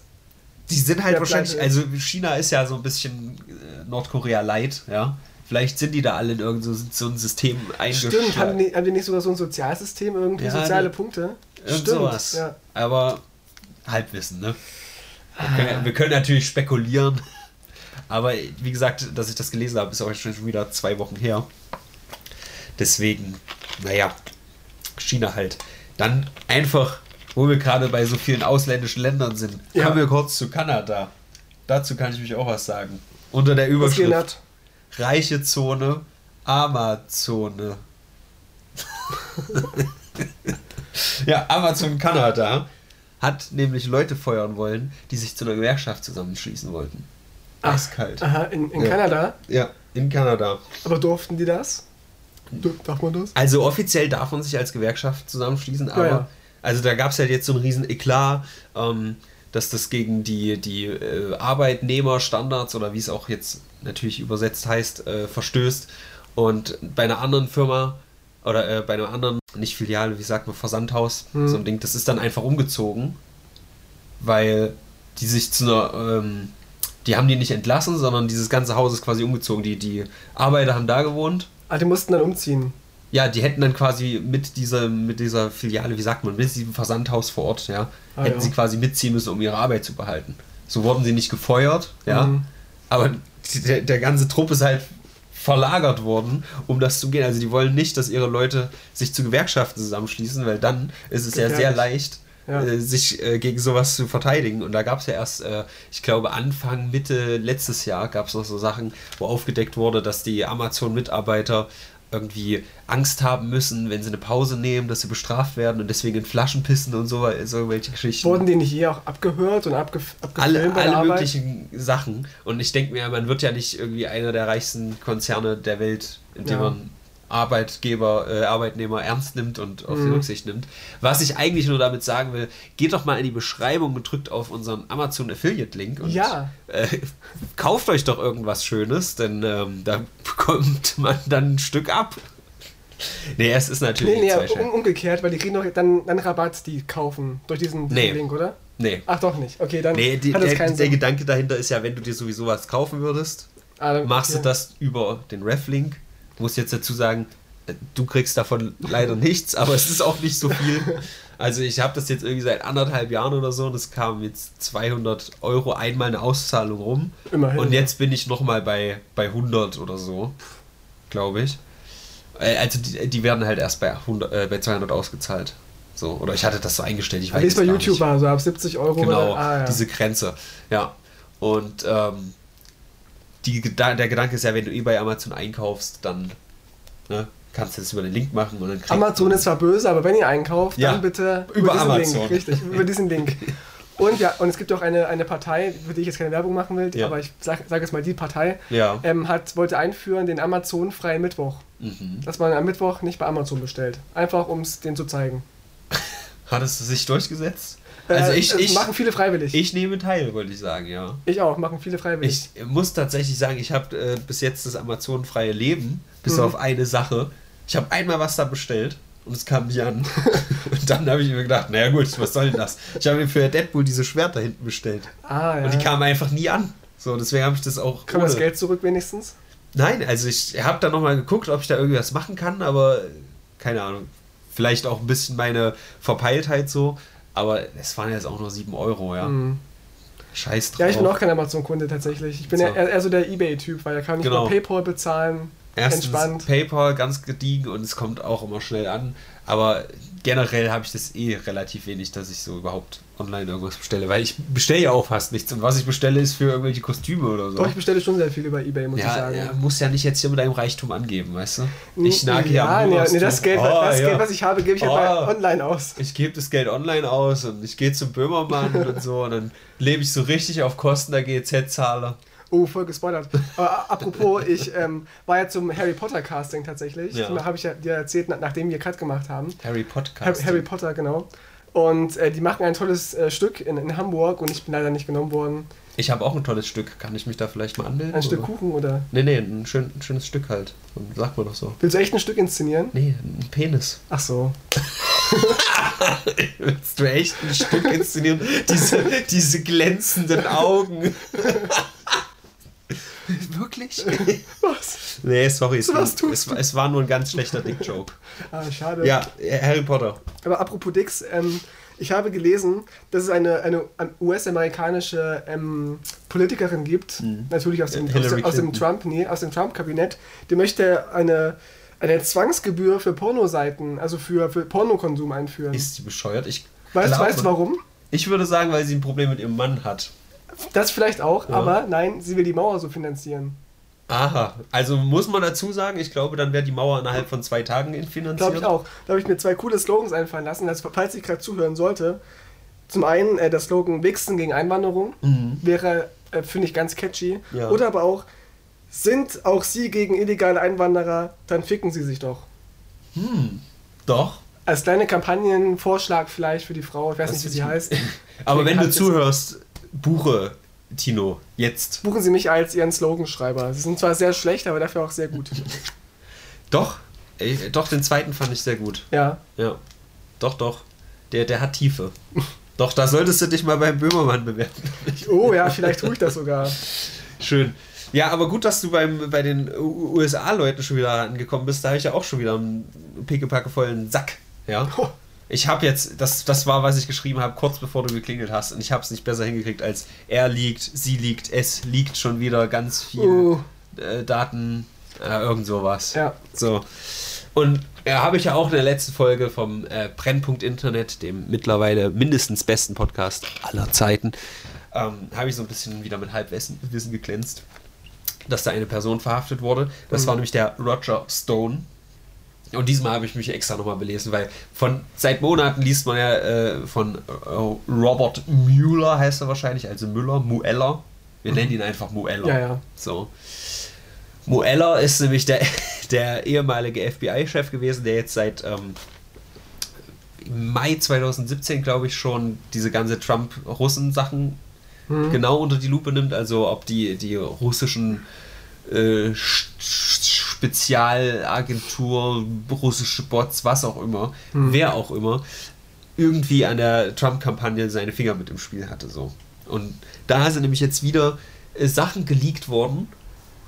Die sind halt Wer wahrscheinlich, pleite also China ist ja so ein bisschen äh, Nordkorea light, ja. Vielleicht sind die da alle in irgendein so, so ein System eingeschaltet. Stimmt, haben die, haben die nicht sogar so ein Sozialsystem, irgendwie Ja, soziale ne- Punkte? Irgend sowas. Ja. Aber Halbwissen, ne? Wir können, ja- wir können natürlich spekulieren. Aber wie gesagt, dass ich das gelesen habe, ist auch schon wieder zwei Wochen her. Deswegen, naja, China halt. Dann einfach, wo wir gerade bei so vielen ausländischen Ländern sind, Ja. kommen wir kurz zu Kanada. dazu kann ich mich auch was sagen. Unter der Überschrift? Reiche Zone, Amazone. <laughs> ja, Amazon Kanada hat nämlich Leute feuern wollen, die sich zu einer Gewerkschaft zusammenschließen wollten. Eiskalt. Aha, in, in Ja. Kanada. Ja, in Kanada. Aber durften die das? Darf man das? Also offiziell darf man sich als Gewerkschaft zusammenschließen, aber ja. also da gab es halt jetzt so einen riesen Eklat, ähm, dass das gegen die, die äh, Arbeitnehmerstandards oder wie es auch jetzt natürlich übersetzt heißt, äh, verstößt. Und bei einer anderen Firma oder äh, bei einer anderen, nicht Filiale, wie sagt man, Versandhaus, Hm. so ein Ding, das ist dann einfach umgezogen, weil die sich zu einer, ähm, die haben die nicht entlassen, sondern dieses ganze Haus ist quasi umgezogen. Die, die Arbeiter haben da gewohnt Ah, die mussten dann umziehen. ja, die hätten dann quasi mit dieser, mit dieser Filiale, wie sagt man, mit diesem Versandhaus vor Ort, ja, Ah, hätten ja. sie quasi mitziehen müssen, um ihre Arbeit zu behalten. So wurden sie nicht gefeuert, ja, Mhm. aber der, der ganze Trupp ist halt verlagert worden, um das zu gehen. Also die wollen nicht, dass ihre Leute sich zu Gewerkschaften zusammenschließen, weil dann ist es ja sehr leicht, Ja. äh, sich äh, gegen sowas zu verteidigen. Und da gab es ja erst, äh, ich glaube, Anfang, Mitte letztes Jahr gab es noch so Sachen, wo aufgedeckt wurde, dass die Amazon-Mitarbeiter irgendwie Angst haben müssen, wenn sie eine Pause nehmen, dass sie bestraft werden und deswegen in Flaschen pissen und so, so welche Geschichten. Wurden die nicht hier auch abgehört und abgefilmt alle, alle möglichen Sachen. Und ich denke mir, man wird ja nicht irgendwie einer der reichsten Konzerne der Welt, in dem Ja. man Arbeitgeber, äh, Arbeitnehmer ernst nimmt und auf Mhm. Rücksicht nimmt. Was ich eigentlich nur damit sagen will, geht doch mal in die Beschreibung und drückt auf unseren Amazon Affiliate Link und Ja. äh, kauft euch doch irgendwas Schönes, denn ähm, da bekommt man dann ein Stück ab. Nee, es ist natürlich Nee, nee, um, umgekehrt, weil die kriegen doch dann, dann Rabatt, die kaufen durch diesen, diesen Nee. Link, oder? Nee. Ach doch nicht. Okay, dann Nee, die, hat das der, keinen der Sinn. Gedanke dahinter ist ja, wenn du dir sowieso was kaufen würdest, Ah, dann- machst du okay. das über den Reflink. Muss jetzt dazu sagen, äh, du kriegst davon leider nichts, aber es ist auch nicht so viel. Also ich habe das jetzt irgendwie seit anderthalb Jahren oder so und es kam jetzt 200 Euro einmal eine Auszahlung rum. Immerhin. Und jetzt bin ich nochmal bei, bei 100 oder so, glaube ich. Äh, Also die, die werden halt erst bei, 100, äh, bei 200 ausgezahlt. So, oder ich hatte das so eingestellt, ich Ah, Wie es bei YouTube war, so ab 70 Euro. Genau? Ah, ja. diese Grenze. Ja. Und ähm, die, der Gedanke ist ja, wenn du eh bei Amazon einkaufst, dann ne, kannst du das über den Link machen und dann Amazon ist zwar böse, aber wenn ihr einkauft, Ja, dann bitte über diesen Amazon. Link. Richtig, über diesen Link. <laughs> Und ja, und es gibt auch eine, eine Partei, für die ich jetzt keine Werbung machen will, Ja. aber ich sage sag jetzt mal, die Partei Ja. ähm, hat, wollte einführen den Amazon-freien Mittwoch. Mhm. Dass man am Mittwoch nicht bei Amazon bestellt. Einfach um es denen zu zeigen. Hat es sich durchgesetzt? Also Äh, ich, es ich, machen viele freiwillig. ich nehme teil, wollte ich sagen, ja. Ich auch, machen viele freiwillig. Ich muss tatsächlich sagen, ich habe äh, bis jetzt das Amazon-freie Leben, bis Mhm. auf eine Sache. Ich habe einmal was da bestellt und es kam nicht an. <laughs> und dann habe ich mir gedacht, naja gut, was soll denn das? Ich habe mir für Deadpool diese Schwerter hinten bestellt. ah, ja. Und die kamen einfach nie an. So, deswegen habe ich das auch. Kann man das Geld zurück wenigstens? Nein, also ich habe da nochmal geguckt, ob ich da irgendwas machen kann, aber keine Ahnung. Vielleicht auch ein bisschen meine Verpeiltheit so. Aber es waren jetzt auch nur 7 Euro, ja. Mhm. Scheiß drauf. Ja, ich bin auch kein Amazon-Kunde tatsächlich. Ich bin So. ja eher, eher so der Ebay-Typ, weil da kann ich Genau. über Paypal bezahlen. Erstens entspannt. PayPal ganz gediegen und es kommt auch immer schnell an. Aber generell habe ich das eh relativ wenig, dass ich so überhaupt online irgendwas bestelle. Weil ich bestelle ja auch fast nichts. Und was ich bestelle, ist für irgendwelche Kostüme oder so. Doch, ich bestelle schon sehr viel über Ebay, muss ich ja, sagen. ja, muss ja nicht jetzt hier mit deinem Reichtum angeben, weißt du? Ich nage ja, ja, nur nee, nee, du- das, Geld, Oh, das ja. Geld, was ich habe, gebe ich halt Oh. online aus. Ich gebe das Geld online aus und ich gehe zum Böhmermann und so und dann lebe ich so richtig auf Kosten der GEZ-Zahler. Oh, voll gespoilert. Aber apropos, <laughs> ich ähm, war ja zum Harry Potter Casting tatsächlich. Ja. Da habe ich ja dir erzählt, na- nachdem wir Cut gemacht haben. Harry Podcast. Harry, Harry Potter, genau. Und äh, die machen ein tolles äh, Stück in, in Hamburg und ich bin leider nicht genommen worden. Ich habe auch ein tolles Stück. Kann ich mich da vielleicht mal anmelden? Ein Stück oder? Kuchen oder. Nee, nee, ein, schön, ein schönes Stück halt. Sagt man doch so. Willst du echt ein Stück inszenieren? Nee, ein Penis. Ach so. <laughs> Willst du echt ein Stück inszenieren? Diese, diese glänzenden Augen. <laughs> <laughs> Wirklich? <laughs> Was? Nee, sorry, es, war, was tust es, war- es war nur ein ganz schlechter Dick-Joke. <laughs> Ah, schade. Ja, Harry Potter. Aber apropos Dicks, ähm, ich habe gelesen, dass es eine, eine US-amerikanische ähm, Politikerin gibt, Mhm. natürlich aus dem, aus, aus dem. Trump, nee, aus dem Trump-Kabinett, die möchte eine, eine Zwangsgebühr für Pornoseiten, also für, für Pornokonsum einführen. Ist sie bescheuert? Ich weißt du warum? Ich würde sagen, weil sie ein Problem mit ihrem Mann hat. Das vielleicht auch, Ja. aber nein, sie will die Mauer so finanzieren. Aha, also muss man dazu sagen, ich glaube, dann wäre die Mauer innerhalb von zwei Tagen finanziert. Glaube ich auch. Da habe ich mir zwei coole Slogans einfallen lassen, also falls ich gerade zuhören sollte. Zum einen äh, der Slogan Wichsen gegen Einwanderung wäre, äh, finde ich, ganz catchy. Mhm. Ja. Oder aber auch, sind auch Sie gegen illegale Einwanderer, dann ficken Sie sich doch. Doch. Als kleine Kampagnenvorschlag vielleicht für die Frau, ich weiß Das nicht, wie sie heißt. <laughs> Aber wenn du zuhörst, buche Tino jetzt. Buchen Sie mich als Ihren Sloganschreiber. Sie sind zwar sehr schlecht, aber dafür auch sehr gut. <laughs> Doch, ey, doch, den zweiten fand ich sehr gut. Ja. Ja, doch, doch. Der, der hat Tiefe. <laughs> doch, da solltest du dich mal beim Böhmermann bewerben. Oh ja, vielleicht tue ich das sogar. Schön. Ja, aber gut, dass du beim, bei den USA-Leuten schon wieder angekommen bist. Da habe ich ja auch schon wieder einen pickepackevollen Sack. Ja. Oh. <laughs> Ich habe jetzt, das, das war, was ich geschrieben habe, kurz bevor du geklingelt hast. Und ich habe es nicht besser hingekriegt als er liegt, sie liegt, es liegt schon wieder ganz viel Oh. äh, Daten, äh, irgend sowas. Ja. So. Und ja, habe ich ja auch in der letzten Folge vom äh, Brennpunkt Internet, dem mittlerweile mindestens besten Podcast aller Zeiten, ähm, habe ich so ein bisschen wieder mit Halbwissen Wissen geglänzt, dass da eine Person verhaftet wurde. Das Mhm. war nämlich der Roger Stone. Und diesmal habe ich mich extra nochmal belesen, weil von seit Monaten liest man ja äh, von äh, Robert Mueller, heißt er wahrscheinlich, also Müller, Mueller. Wir nennen ihn einfach Mueller. Ja, ja. So. Mueller ist nämlich der, <laughs> der ehemalige FBI-Chef gewesen, der jetzt seit ähm, Mai 2017, glaube ich, schon diese ganze Trump-Russen-Sachen Hm. genau unter die Lupe nimmt. Also ob die, die russischen äh, Spezialagentur, russische Bots, was auch immer, Hm. wer auch immer, irgendwie an der Trump-Kampagne seine Finger mit im Spiel hatte. So. Und da sind nämlich jetzt wieder äh, Sachen geleakt worden.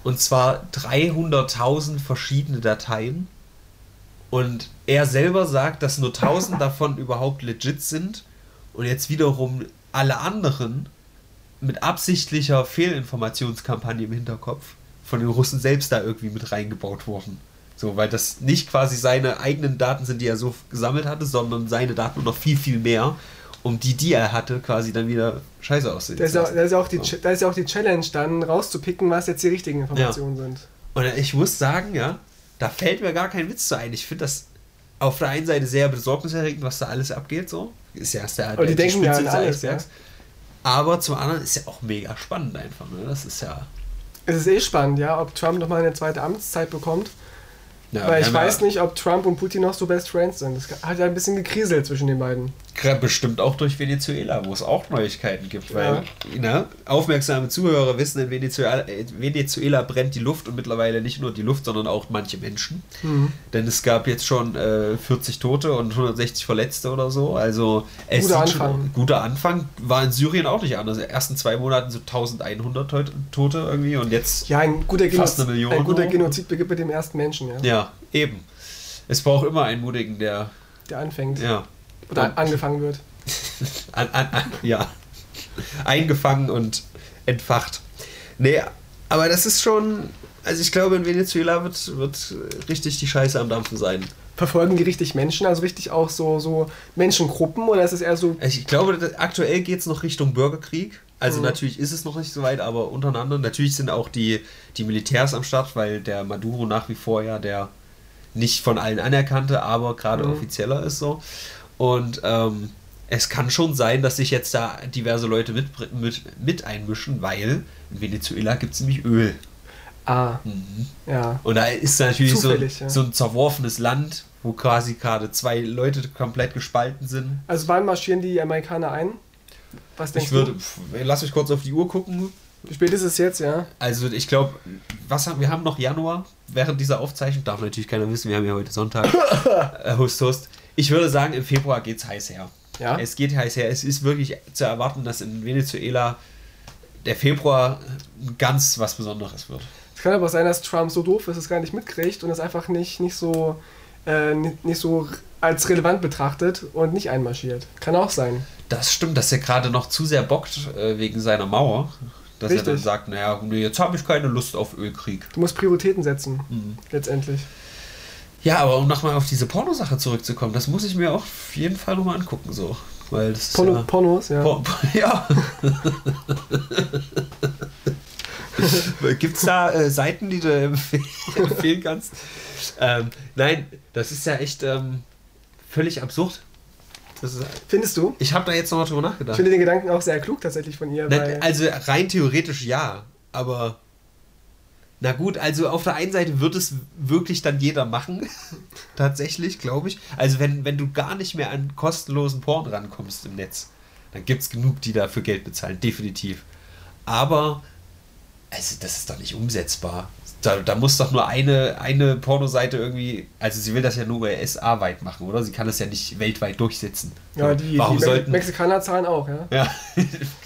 Und zwar 300.000 verschiedene Dateien. Und er selber sagt, dass nur 1000 <laughs> davon überhaupt legit sind. Und jetzt wiederum alle anderen mit absichtlicher Fehlinformationskampagne im Hinterkopf von den Russen selbst da irgendwie mit reingebaut wurden. So, weil das nicht quasi seine eigenen Daten sind, die er so gesammelt hatte, sondern seine Daten und noch viel, viel mehr, um die, die er hatte, quasi dann wieder scheiße aussehen Da ist, zu ja, lassen. da, ist ja auch die, So. Da ist ja auch die Challenge, dann rauszupicken, was jetzt die richtigen Informationen sind. Und ich muss sagen, ja, da fällt mir gar kein Witz zu ein. Ich finde das auf der einen Seite sehr besorgniserregend, was da alles abgeht, so. Ist ja erst der, Aber die der denken ja an alles, ja. Eisbergs. Aber zum anderen ist ja auch mega spannend einfach, ne? Das ist ja. Es ist eh spannend, ja, ob Trump nochmal eine zweite Amtszeit bekommt. ja weil ich weiß nicht, ob Trump und Putin noch so Best Friends sind. Es hat ja ein bisschen gekriselt zwischen den beiden. Bestimmt auch durch Venezuela, wo es auch Neuigkeiten gibt, weil Ja. ne, aufmerksame Zuhörer wissen, in Venezuela, Venezuela brennt die Luft und mittlerweile nicht nur die Luft, sondern auch manche Menschen. Mhm. Denn es gab jetzt schon äh, 40 Tote und 160 Verletzte oder so. Also es Guter Anfang. Schon, guter Anfang. War in Syrien auch nicht anders. In den ersten zwei Monaten so 1100 Teut- Tote irgendwie und jetzt. Ja, ein guter, Fast Genozid, eine Million ein guter. Genozid beginnt mit dem ersten Menschen, ja, Ja, eben. Es braucht immer einen Mutigen, der. der anfängt Ja. Oder Und- angefangen wird. <laughs> an, an, an, ja. Eingefangen und entfacht. Nee, aber das ist schon. Also ich glaube, in Venezuela wird, wird richtig die Scheiße am Dampfen sein. Verfolgen die richtig Menschen, also richtig auch so, so Menschengruppen oder ist es eher so, Also ich glaube, aktuell geht es noch Richtung Bürgerkrieg. Also Mhm. natürlich ist es noch nicht so weit, aber untereinander. Natürlich sind auch die, die Militärs am Start, weil der Maduro nach wie vor ja der nicht von allen anerkannte, aber gerade Mhm. offizieller ist so. Und ähm, es kann schon sein, dass sich jetzt da diverse Leute mit, mit, mit einmischen, weil in Venezuela gibt es nämlich Öl. ah, Mhm. ja, Und da ist natürlich so, ja. so ein zerworfenes Land, wo quasi gerade zwei Leute komplett gespalten sind. also wann marschieren die Amerikaner ein? Was denkst Ich würde, du? lass mich kurz auf die Uhr gucken. Wie spät ist es jetzt, ja? Also ich glaube, was haben wir haben noch Januar während dieser Aufzeichnung. Darf natürlich keiner wissen, wir haben ja heute Sonntag. <coughs> äh, Hust, Hust. Ich würde sagen, im Februar geht es heiß her. Ja. Es geht heiß her. Es ist wirklich zu erwarten, dass in Venezuela der Februar ganz was Besonderes wird. Es kann aber auch sein, dass Trump so doof ist, es gar nicht mitkriegt und es einfach nicht, nicht so äh, nicht, nicht so als relevant betrachtet und nicht einmarschiert. Kann auch sein. Das stimmt, dass er gerade noch zu sehr bockt äh, wegen seiner Mauer. Dass er dann Richtig. sagt, naja, jetzt habe ich keine Lust auf Ölkrieg. Du musst Prioritäten setzen, Mhm. letztendlich. Ja, aber um nochmal auf diese Pornosache zurückzukommen, das muss ich mir auch auf jeden Fall nochmal angucken. So. weil das Porno, ist ja, Pornos, ja. Por <laughs> ja. <laughs> Gibt es da äh, Seiten, die du empfehlen, <laughs> empfehlen kannst? Ähm, nein, das ist ja echt ähm, völlig absurd. Das ist, Findest du? ich habe da jetzt nochmal drüber Ich nachgedacht. finde den Gedanken auch sehr klug tatsächlich von ihr. Na, Weil also rein theoretisch ja, aber na gut, also auf der einen Seite wird es wirklich dann jeder machen, <laughs> tatsächlich, glaube ich. Also wenn, wenn du gar nicht mehr an kostenlosen Porn rankommst im Netz, dann gibt es genug, die dafür Geld bezahlen, definitiv. Aber, also das ist doch nicht umsetzbar. Da, da muss doch nur eine, eine Pornoseite irgendwie, also sie will das ja nur USA-weit machen, oder? Sie kann das ja nicht weltweit durchsetzen. ja, die, Warum die sollten, Mexikaner zahlen auch, ja. ja, <laughs>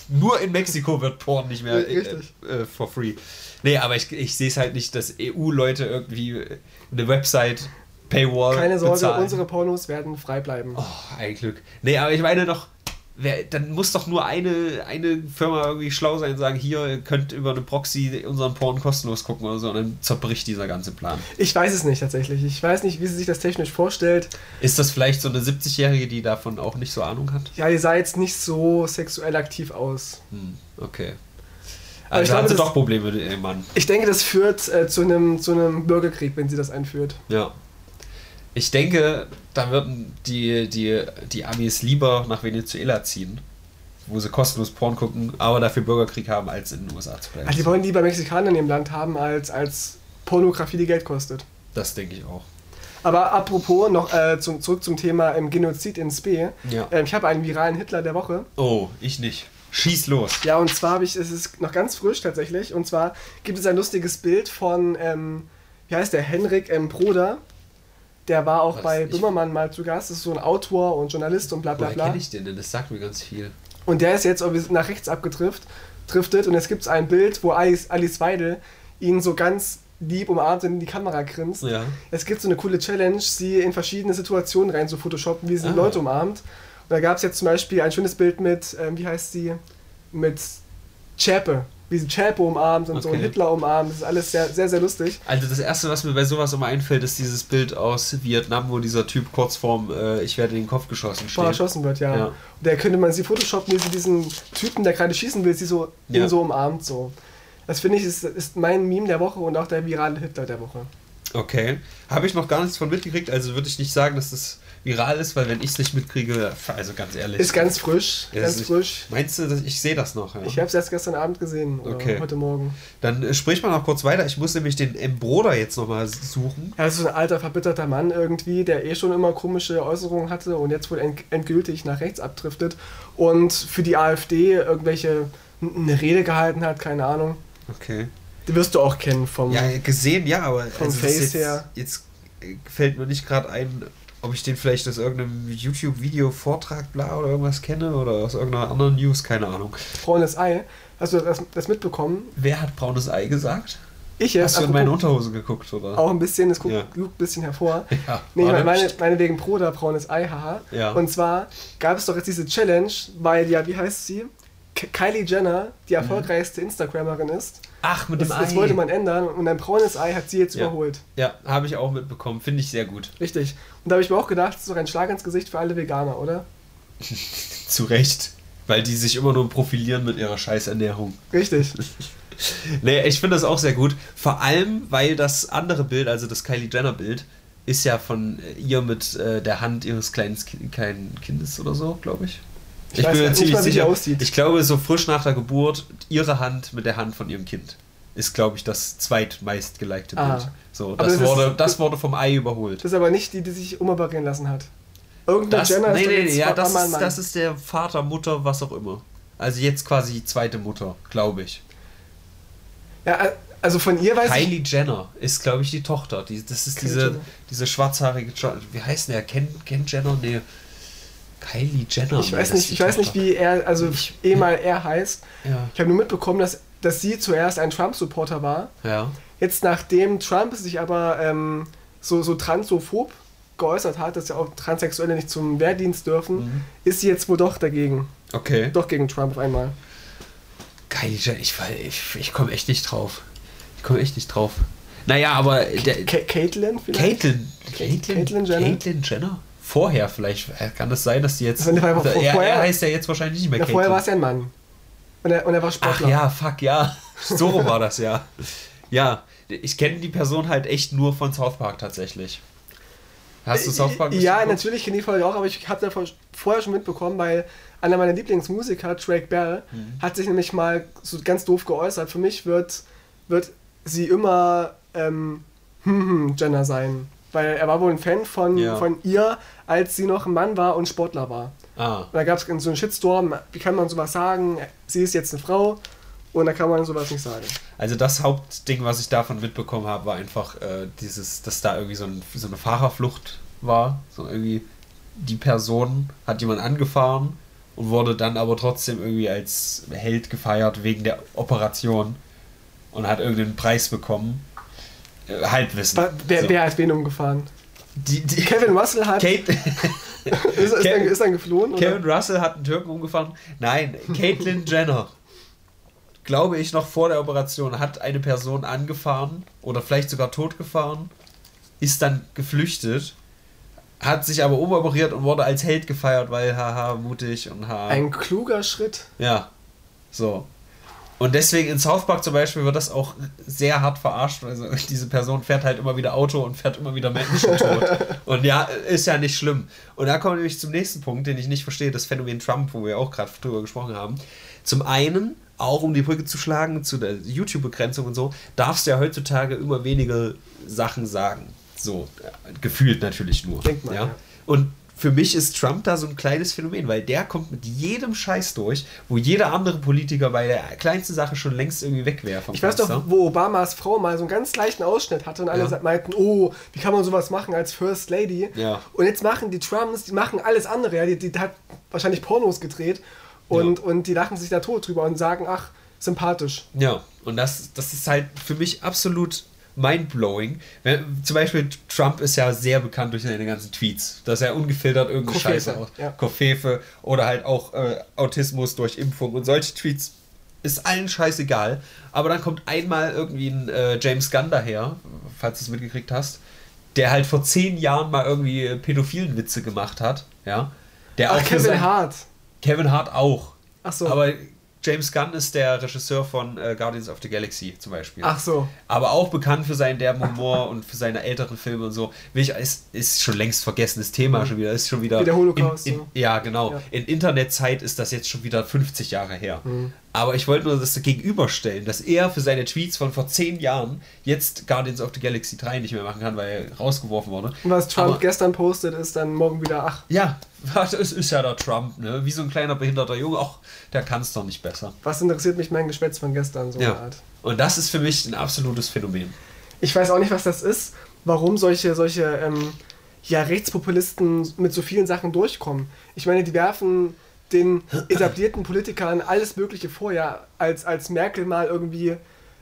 nur in Mexiko wird Porn nicht mehr äh, äh, for free. Nee, aber ich, ich sehe es halt nicht, dass EU-Leute irgendwie eine Website Paywall Keine Sorge, bezahlen. unsere Pornos werden frei bleiben. Oh, ein Glück. Nee, aber ich meine doch, wer, dann muss doch nur eine, eine Firma irgendwie schlau sein und sagen, hier, ihr könnt über eine Proxy unseren Porn kostenlos gucken oder so und dann zerbricht dieser ganze Plan. Ich weiß es nicht tatsächlich. Ich weiß nicht, wie sie sich das technisch vorstellt. Ist das vielleicht so eine 70-Jährige, die davon auch nicht so Ahnung hat? Ja, die sah jetzt nicht so sexuell aktiv aus. Hm, okay. Aber Also ich hat glaube, sie das- doch Probleme mit ihrem Mann. Ich denke, das führt äh, zu, einem, zu einem Bürgerkrieg, wenn sie das einführt. Ja. Ich denke, da würden die, die, die Amis lieber nach Venezuela ziehen, wo sie kostenlos Porn gucken, aber dafür Bürgerkrieg haben, als in den USA zu bleiben. Also die wollen lieber Mexikaner in dem Land haben, als, als Pornografie, die Geld kostet. das denke ich auch. Aber apropos, noch äh, zum, zurück zum Thema ähm, Genozid in Spee. Ja. Ähm, ich habe einen viralen Hitler der Woche. Oh, ich nicht. Schieß los. Ja, und zwar habe ich, es ist noch ganz frisch tatsächlich, und zwar gibt es ein lustiges Bild von, ähm, wie heißt der, Henrik M. Broder. Der war auch Was? bei Böhmermann mal zu Gast, das ist so ein Autor und Journalist und bla bla bla. kenne ich den denn? Das sagt mir ganz viel. Und der ist jetzt nach rechts abgetrifft, driftet und jetzt gibt es ein Bild, wo Alice, Alice Weidel ihn so ganz lieb umarmt und in die Kamera grinst. Ja. Es gibt so eine coole Challenge, sie in verschiedene Situationen rein zu photoshoppen, wie sie Ah. Leute umarmt. Und da gab es jetzt zum Beispiel ein schönes Bild mit, ähm, wie heißt sie, mit Chäpe, wie sie Chäpe umarmt und so Okay. einen Hitler umarmt. Das ist alles sehr, sehr, sehr lustig. Also das erste, was mir bei sowas immer einfällt, ist dieses Bild aus Vietnam, wo dieser Typ kurz vorm äh, Ich werde in den Kopf geschossen steht. erschossen wird, ja. Ja. Und da könnte man sie photoshoppen, wie sie diesen Typen, der gerade schießen will, sie so, Ja. ihn so umarmt. So. Das finde ich, ist, ist mein Meme der Woche und auch der virale Hitler der Woche. Okay. Habe ich noch gar nichts von mitgekriegt, also würde ich nicht sagen, dass das viral ist, weil wenn ich es nicht mitkriege, also ganz ehrlich. Ist ganz frisch, Ja, ganz frisch. Meinst du, dass ich sehe das noch? Ja? Ich habe es erst gestern Abend gesehen oder Okay. heute Morgen. Dann äh, sprich mal noch kurz weiter. Ich muss nämlich den M. Broder jetzt nochmal suchen. Das ist so ein alter, verbitterter Mann irgendwie, der eh schon immer komische Äußerungen hatte und jetzt wohl end endgültig nach rechts abdriftet und für die AfD irgendwelche eine Rede gehalten hat, keine Ahnung. Okay. Die wirst du auch kennen vom. Ja, gesehen, ja, aber Vom ist Face jetzt, her. jetzt äh, fällt mir nicht gerade ein, ob ich den vielleicht aus irgendeinem YouTube-Video-Vortrag bla oder irgendwas kenne oder aus irgendeiner anderen News, keine Ahnung. braunes Ei. Hast du das, das mitbekommen? Wer hat braunes Ei gesagt? Ich jetzt. Hast du in meine Unterhose geguckt, oder? Auch ein bisschen, es guckt, Ja. ein bisschen hervor. <laughs> Ja, Nee, war meine, meine, hübsch. meine wegen Proda braunes Ei, haha. Ja. Und zwar gab es doch jetzt diese Challenge, weil ja, wie heißt sie? Kylie Jenner, die erfolgreichste Instagrammerin ist. Ach, mit Das, dem das Ei. wollte man ändern und ein braunes Ei hat sie jetzt Ja. überholt. Ja, habe ich auch mitbekommen. Finde ich sehr gut. Richtig. Und da habe ich mir auch gedacht, das ist doch ein Schlag ins Gesicht für alle Veganer, oder? <laughs> Zu Recht. Weil die sich immer nur profilieren mit ihrer Scheißernährung. Richtig. <laughs> Nee, ich finde das auch sehr gut. Vor allem, weil das andere Bild, also das Kylie Jenner Bild, ist ja von ihr mit äh, der Hand ihres kleinen, kleinen Kindes oder so, glaube ich. Ich weiß gar nicht mal, wie die aussieht. Ich glaube, so frisch nach der Geburt, ihre Hand mit der Hand von ihrem Kind. Ist, glaube ich, das zweitmeist gelikte Ah. Bild. So, das, das ist- wurde, das wurde vom Ei überholt. Das ist aber nicht die, die sich umoperieren lassen hat. Irgendeine Das, Jenner nee, ist nee, jetzt ja, das ist, das ist der Vater, Mutter, was auch immer. Also jetzt quasi die zweite Mutter, glaube ich. Ja, also von ihr weiß ich. Kylie Jenner ist, glaube ich, die Tochter. Die, das ist Kylie diese, Jenner. diese schwarzhaarige, wie heißt der? Ken, Ken Jenner? Nee. Kylie Jenner. Ich weiß nicht, ich weiß nicht, wie er, also Ich- eh mal er heißt. Ja, Ich habe nur mitbekommen, dass, dass sie zuerst ein Trump-Supporter war. ja. Jetzt, nachdem Trump sich aber ähm, so, so transphob geäußert hat, dass ja auch Transsexuelle nicht zum Wehrdienst dürfen, Mhm. ist sie jetzt wohl doch dagegen. Okay. Doch gegen Trump auf einmal. Kylie Jenner, ich, ich, ich komme echt nicht drauf. Ich komme echt nicht drauf. Naja, aber der, Ka Caitlyn vielleicht? Caitlyn. Caitlyn Jenner? Caitlyn Jenner? Vorher vielleicht. äh, Kann das sein, dass die jetzt. Also, einfach er, vorher- er heißt ja jetzt wahrscheinlich nicht mehr Ja, vorher Caitlyn. war es ja ein Mann. Und er, und er war Ach Sportler. ja, fuck, ja. <laughs> So war das ja. Ja, ich kenne die Person halt echt nur von South Park tatsächlich. Hast du South Park? Ja, geguckt? natürlich kenne ich die Folge auch, aber ich habe davon vorher schon mitbekommen, weil einer meiner Lieblingsmusiker, Drake Bell, Mhm. hat sich nämlich mal so ganz doof geäußert. Für mich wird, wird sie immer ähm, <laughs> hm, hm, Jenner sein. Weil er war wohl ein Fan von, Ja. von ihr, als sie noch ein Mann war und Sportler war. Ah, Und da gab es so einen Shitstorm, wie kann man sowas sagen? Sie ist jetzt eine Frau und da kann man sowas nicht sagen. also das Hauptding, was ich davon mitbekommen habe, war einfach äh, dieses, dass da irgendwie so, ein, so eine Fahrerflucht war. So irgendwie die Person hat jemand angefahren und wurde dann aber trotzdem irgendwie als Held gefeiert wegen der Operation und hat irgendeinen Preis bekommen. Halbwissen. Wa- Wer, So. wer hat wen umgefahren? Die, die, Kevin Russell hat. Kate, <laughs> ist, ist, dann, ist dann geflohen? Oder? Kevin Russell hat einen Türken umgefahren. Nein, Caitlyn <laughs> Jenner, glaube ich, noch vor der Operation hat eine Person angefahren oder vielleicht sogar totgefahren, ist dann geflüchtet, hat sich aber umoperiert und wurde als Held gefeiert, weil haha, mutig und ha. Ein kluger Schritt. Ja, so. Und deswegen in South Park zum Beispiel wird das auch sehr hart verarscht. Also diese Person fährt halt immer wieder Auto und fährt immer wieder Menschen tot. <laughs> Und ja, ist ja nicht schlimm. Und da kommen wir nämlich zum nächsten Punkt, den ich nicht verstehe, das Phänomen Trump, wo wir auch gerade drüber gesprochen haben. Zum einen, auch um die Brücke zu schlagen zu der YouTube-Begrenzung und so, darfst du ja heutzutage immer weniger Sachen sagen. So, gefühlt natürlich nur. Denkt man, ja. ja. Und für mich ist Trump da so ein kleines Phänomen, weil der kommt mit jedem Scheiß durch, wo jeder andere Politiker bei der kleinsten Sache schon längst irgendwie weg wäre Ich weiß doch, wo Obamas Frau mal so einen ganz leichten Ausschnitt hatte und alle Ja. meinten, oh, wie kann man sowas machen als First Lady? Ja. Und jetzt machen die Trumps, die machen alles andere. Ja? Die, die hat wahrscheinlich Pornos gedreht und, und die lachen sich da tot drüber und sagen, ach, sympathisch. Ja, und das, das ist halt für mich absolut mindblowing. Zum Beispiel Trump ist ja sehr bekannt durch seine ganzen Tweets, dass er ungefiltert irgendeine Kofefe, Scheiße aus. ja. Kofefe oder halt auch äh, Autismus durch Impfung und solche Tweets ist allen scheißegal. Aber dann kommt einmal irgendwie ein äh, James Gunn daher, falls du es mitgekriegt hast, der halt vor zehn Jahren mal irgendwie äh, pädophilen Witze gemacht hat. Ja. Der Ach, für Kevin sein- Hart. Kevin Hart auch. Ach so. Aber James Gunn ist der Regisseur von äh, Guardians of the Galaxy zum Beispiel. Ach so. Aber auch bekannt für seinen derben Humor <laughs> und für seine älteren Filme und so. Will ich, ist, ist schon längst vergessenes Thema schon wieder. Ist schon wieder. Wie der Holocaust, In, in, ja, genau. Ja. In Internetzeit ist das jetzt schon wieder 50 Jahre her. Aber ich wollte nur das gegenüberstellen, dass er für seine Tweets von vor 10 Jahren jetzt Guardians of the Galaxy 3 nicht mehr machen kann, weil er rausgeworfen wurde. Und was Trump Aber- gestern postet, ist dann morgen wieder, ach, Ja, <laughs> das ist ja der Trump, ne? Wie so ein kleiner behinderter Junge. Ach, der kann es doch nicht besser. was interessiert mich mein Geschwätz von gestern, so eine Ja. Art. Und das ist für mich ein absolutes Phänomen. Ich weiß auch nicht, was das ist, warum solche, solche ähm, ja, Rechtspopulisten mit so vielen Sachen durchkommen. Ich meine, die werfen den etablierten Politikern alles Mögliche vor, ja, als, als Merkel mal irgendwie,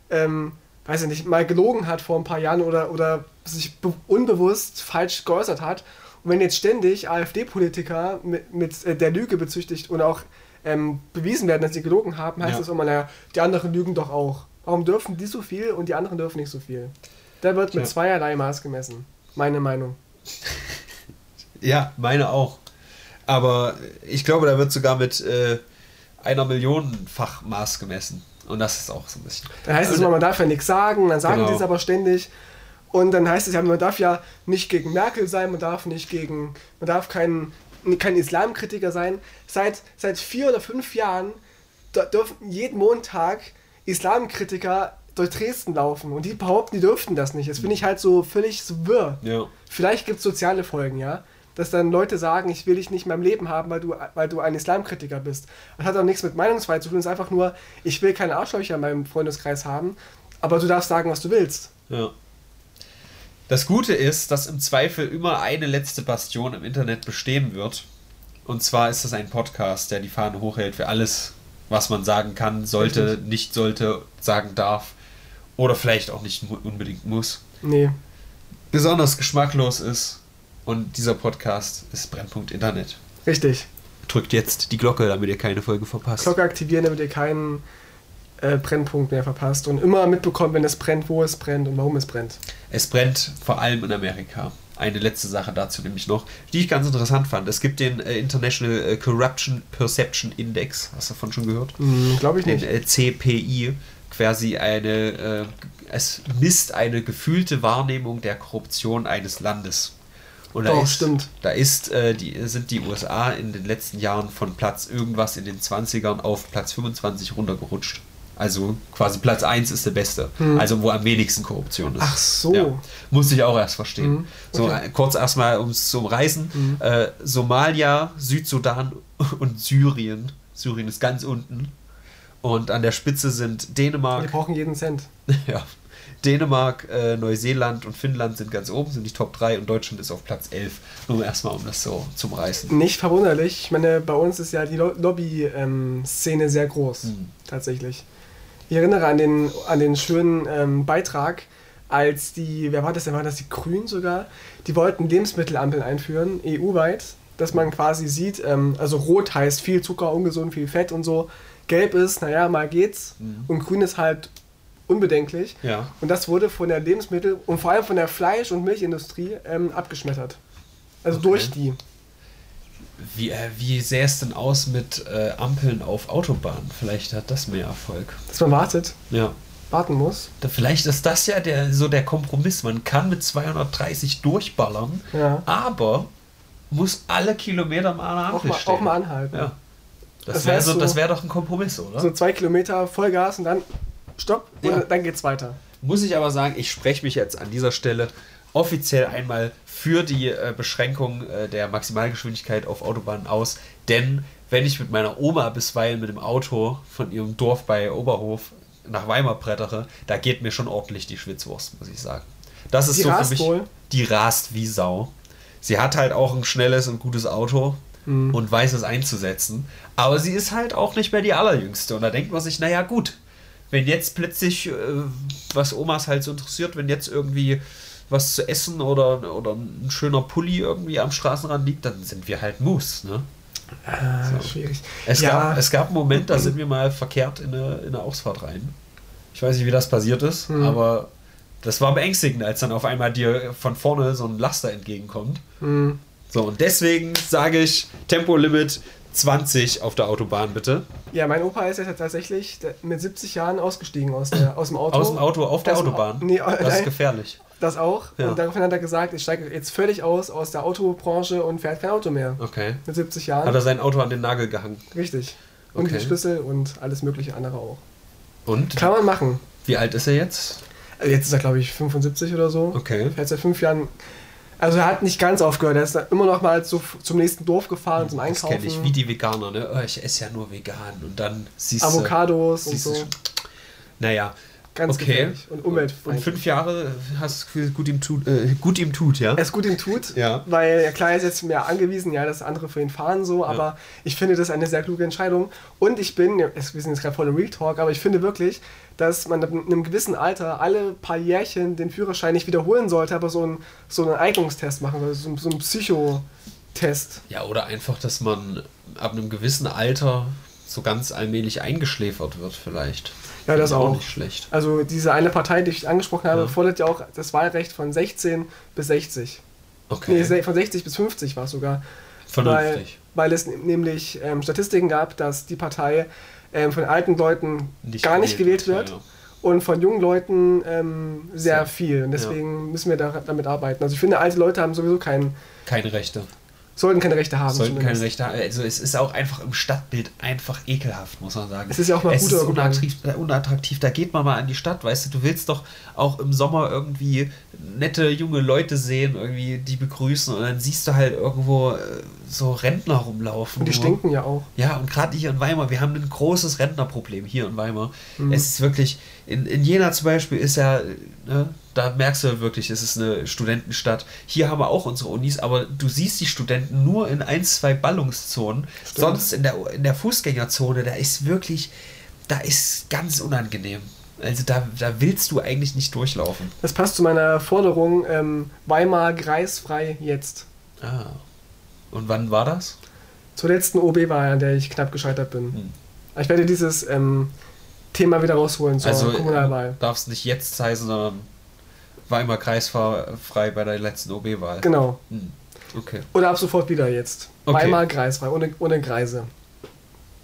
ähm, weiß ich nicht, mal gelogen hat vor ein paar Jahren oder, oder sich be- unbewusst falsch geäußert hat. Und wenn jetzt ständig AfD-Politiker mit, mit äh, der Lüge bezüchtigt und auch ähm, bewiesen werden, dass sie gelogen haben, heißt Ja. das immer, naja, die anderen lügen doch auch. Warum dürfen die so viel und die anderen dürfen nicht so viel? Da wird mit Tja. zweierlei Maß gemessen. Meine Meinung. Ja, meine auch. Aber ich glaube, da wird sogar mit äh, einer Millionenfach Maß gemessen. Und das ist auch so ein bisschen. Dann heißt es Und- immer, man darf ja nichts sagen, dann sagen Genau. die es aber ständig. Und dann heißt es ja, man darf ja nicht gegen Merkel sein, man darf nicht gegen, man darf kein, kein Islamkritiker sein. Seit, seit vier oder fünf Jahren dürfen jeden Montag Islamkritiker durch Dresden laufen und die behaupten, die dürften das nicht. Das finde ich halt so völlig so wirr. Ja. Vielleicht gibt es soziale Folgen, ja. Dass dann Leute sagen, ich will dich nicht in meinem Leben haben, weil du, weil du ein Islamkritiker bist. Das hat auch nichts mit Meinungsfreiheit zu tun. Es ist einfach nur, ich will keine Arschlöcher in meinem Freundeskreis haben, aber du darfst sagen, was du willst. Ja. Das Gute ist, dass im Zweifel immer eine letzte Bastion im Internet bestehen wird. Und zwar ist das ein Podcast, der die Fahne hochhält für alles, was man sagen kann, sollte, Richtig. nicht sollte, sagen darf. Oder vielleicht auch nicht unbedingt muss. Nee. Besonders geschmacklos ist. Und dieser Podcast ist Brennpunkt Internet. Richtig. Drückt jetzt die Glocke, damit ihr keine Folge verpasst. Glocke aktivieren, damit ihr keinen äh, Brennpunkt mehr verpasst und immer mitbekommt, wenn es brennt, wo es brennt und warum es brennt. Es brennt vor allem in Amerika. eine letzte Sache dazu nämlich noch, die ich ganz interessant fand. Es gibt den äh, International äh, Corruption Perception Index. Hast du davon schon gehört? Hm, Glaube ich Den nicht. äh, CPI. Quasi eine, äh, es misst eine gefühlte Wahrnehmung der Korruption eines Landes. Und da Doch, ist, stimmt. Da ist, äh, die, sind die USA in den letzten Jahren von Platz irgendwas in den 20ern auf Platz 25 runtergerutscht. Also quasi Platz 1 ist der beste. Also wo am wenigsten Korruption ist. Hm. Ach so. Ja. Musste ich auch erst verstehen. So, Okay. äh, kurz erstmal ums zum Reisen. Äh, Somalia, Südsudan <laughs> und Syrien. Syrien ist ganz unten. Und an der Spitze sind Wir Dänemark, brauchen jeden Cent. <laughs> ja, Dänemark, äh, Neuseeland und Finnland sind ganz oben, sind die Top 3 und Deutschland ist auf Platz 11. Nur erstmal um das so zum Reißen. Nicht verwunderlich. Ich meine, bei uns ist ja die Lo- Lobby-Szene sehr groß. Mhm. Tatsächlich. Ich erinnere an den, an den schönen ähm, Beitrag, als die, wer war das denn? War das die Grünen sogar? Die wollten Lebensmittelampeln einführen, EU-weit, dass man quasi sieht, ähm, also rot heißt viel Zucker, ungesund, viel Fett und so. Gelb ist, naja, mal geht's. Mhm. Und grün ist halt unbedenklich. Ja. Und das wurde von der Lebensmittel- und vor allem von der Fleisch- und Milchindustrie ähm, abgeschmettert. Also Okay. durch die. Wie, äh, wie sähe es denn aus mit äh, Ampeln auf Autobahnen? Vielleicht hat das mehr Erfolg. Dass man wartet, Ja. warten muss. Da, vielleicht ist das ja der, so der Kompromiss. Man kann mit 230 durchballern, Ja. aber muss alle Kilometer mal an der Auch Ampel mal, stehen. auch mal anhalten. Ja. Das, Das wäre so, so- das wär doch ein Kompromiss, oder? So zwei Kilometer Vollgas und dann Stopp und Ja. dann geht's weiter. Muss ich aber sagen, ich spreche mich jetzt an dieser Stelle offiziell einmal für die äh, Beschränkung äh, der Maximalgeschwindigkeit auf Autobahnen aus. Denn wenn ich mit meiner Oma bisweilen mit dem Auto von ihrem Dorf bei Oberhof nach Weimar brettere, da geht mir schon ordentlich die Schwitzwurst, muss ich sagen. Das ist Die so für mich. wohl? Die rast wie Sau. Sie hat halt auch ein schnelles und gutes Auto Mhm. und weiß es einzusetzen. Aber sie ist halt auch nicht mehr die allerjüngste. Und da denkt man sich, naja, gut, wenn jetzt plötzlich, äh, was Omas halt so interessiert, wenn jetzt irgendwie was zu essen oder, oder ein schöner Pulli irgendwie am Straßenrand liegt, dann sind wir halt Mus. Ne? Ah, So. schwierig. Es, ja, gab, es gab einen Moment, da sind wir mal verkehrt in eine, in eine Ausfahrt rein. Ich weiß nicht, wie das passiert ist, Mhm. aber das war beängstigend, als dann auf einmal dir von vorne so ein Laster entgegenkommt. hm, So, und deswegen sage ich Tempolimit 20 auf der Autobahn, bitte. ja, mein Opa ist ja tatsächlich mit 70 Jahren ausgestiegen aus, der, aus dem Auto. Aus dem Auto auf der Aus dem Au- Autobahn. Nee, das ist gefährlich. Das auch. Ja. Und daraufhin hat er gesagt, ich steige jetzt völlig aus aus der Autobranche und fährt kein Auto mehr. Okay. Mit 70 Hat Jahren. er sein Auto an den Nagel gehangen. Richtig. Und Okay. die Schlüssel und alles mögliche andere auch. Und? Kann man machen. Wie alt ist er jetzt? Also jetzt ist er, glaube ich, 75 oder so. Okay. Fährt seit fünf Jahren. Also er hat nicht ganz aufgehört. Er ist dann immer noch mal so zum nächsten Dorf gefahren zum Das Einkaufen. kenne ich, wie die Veganer, ne? Oh, ich esse ja nur vegan. Und dann siehst du. Avocados und so. Naja, Ganz okay. und Und umweltfreundlich. fünf Jahre hast du das Gefühl, gut ihm tut, äh, gut ihm tut, ja? es gut ihm tut, Ja. weil ja klar er ist jetzt mehr angewiesen, ja, dass andere für ihn fahren so, aber ich finde das eine sehr kluge Entscheidung und ich bin, ja, wir sind jetzt gerade voll im Real Talk, aber ich finde wirklich, dass man in einem gewissen Alter alle paar Jährchen den Führerschein nicht wiederholen sollte, aber so, ein, so einen Eignungstest machen sollte, so, so einen Psychotest. Ja, oder einfach, dass man ab einem gewissen Alter so ganz allmählich eingeschläfert wird, vielleicht. Ja, das ich auch. nicht schlecht. Also diese eine Partei, die ich angesprochen habe, Ja. fordert ja auch das Wahlrecht von 16 bis 60. Okay. Nee, von 60 bis 50 war es sogar. Vernünftig. Weil, weil es nämlich ähm, Statistiken gab, dass die Partei ähm, von alten Leuten Nicht gar nicht gewählt wird, ja, und von jungen Leuten ähm, sehr Sehr. viel. Und deswegen müssen wir da, damit arbeiten. Also ich finde, alte Leute haben sowieso keinen, Keine Rechte. Sollten keine Rechte haben. Sollten keine. Rechte haben. Also es ist auch einfach im Stadtbild einfach ekelhaft, muss man sagen. Es ist ja auch mal es gut ist unattraktiv, äh, unattraktiv. Da geht man mal an die Stadt, weißt du, du willst doch auch im Sommer irgendwie nette junge Leute sehen, irgendwie die begrüßen und dann siehst du halt irgendwo äh, so Rentner rumlaufen. Und die stinken ja auch. Ja, und gerade hier in Weimar, wir haben ein großes Rentnerproblem hier in Weimar. Mhm. Es ist wirklich, in, in Jena zum Beispiel ist ja, ne, da merkst du wirklich, es ist eine Studentenstadt. Hier haben wir auch unsere Unis, aber du siehst die Studenten nur in ein, zwei Ballungszonen. Stimmt. Sonst in der, in der Fußgängerzone, da ist wirklich, da ist ganz unangenehm. Also da, da willst du eigentlich nicht durchlaufen. Das passt zu meiner Forderung, ähm, Weimar kreisfrei jetzt. Ah. Und wann war das? Zur letzten OB-Wahl, an der ich knapp gescheitert bin. Hm. Ich werde dieses ähm, Thema wieder rausholen zur Also Kommunalwahl. darf es nicht jetzt heißen, sondern war immer kreisfrei bei der letzten OB-Wahl. Genau. Hm. Okay. Oder ab sofort wieder jetzt. Okay. Weimar kreisfrei, ohne, ohne Kreise.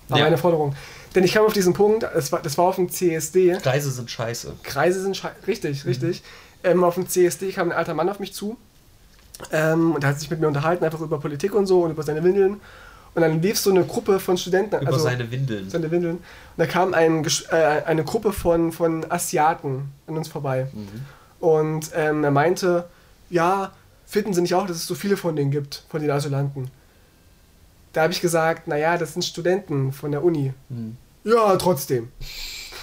War Ja. meine Forderung. Denn ich kam auf diesen Punkt, das war, das war auf dem CSD. Kreise sind scheiße. Kreise sind schei- richtig, Mhm. richtig. Ähm, auf dem CSD kam ein alter Mann auf mich zu ähm, und der hat sich mit mir unterhalten, einfach über Politik und so und über seine Windeln. Und dann lief so eine Gruppe von Studenten, Über also seine Windeln. seine Windeln. Und da kam ein, äh, eine Gruppe von, von Asiaten an uns vorbei. Und ähm, er meinte, ja, finden Sie nicht auch, dass es so viele von denen gibt, von den Asylanten? Da habe ich gesagt, naja, das sind Studenten von der Uni. Hm. Ja, trotzdem.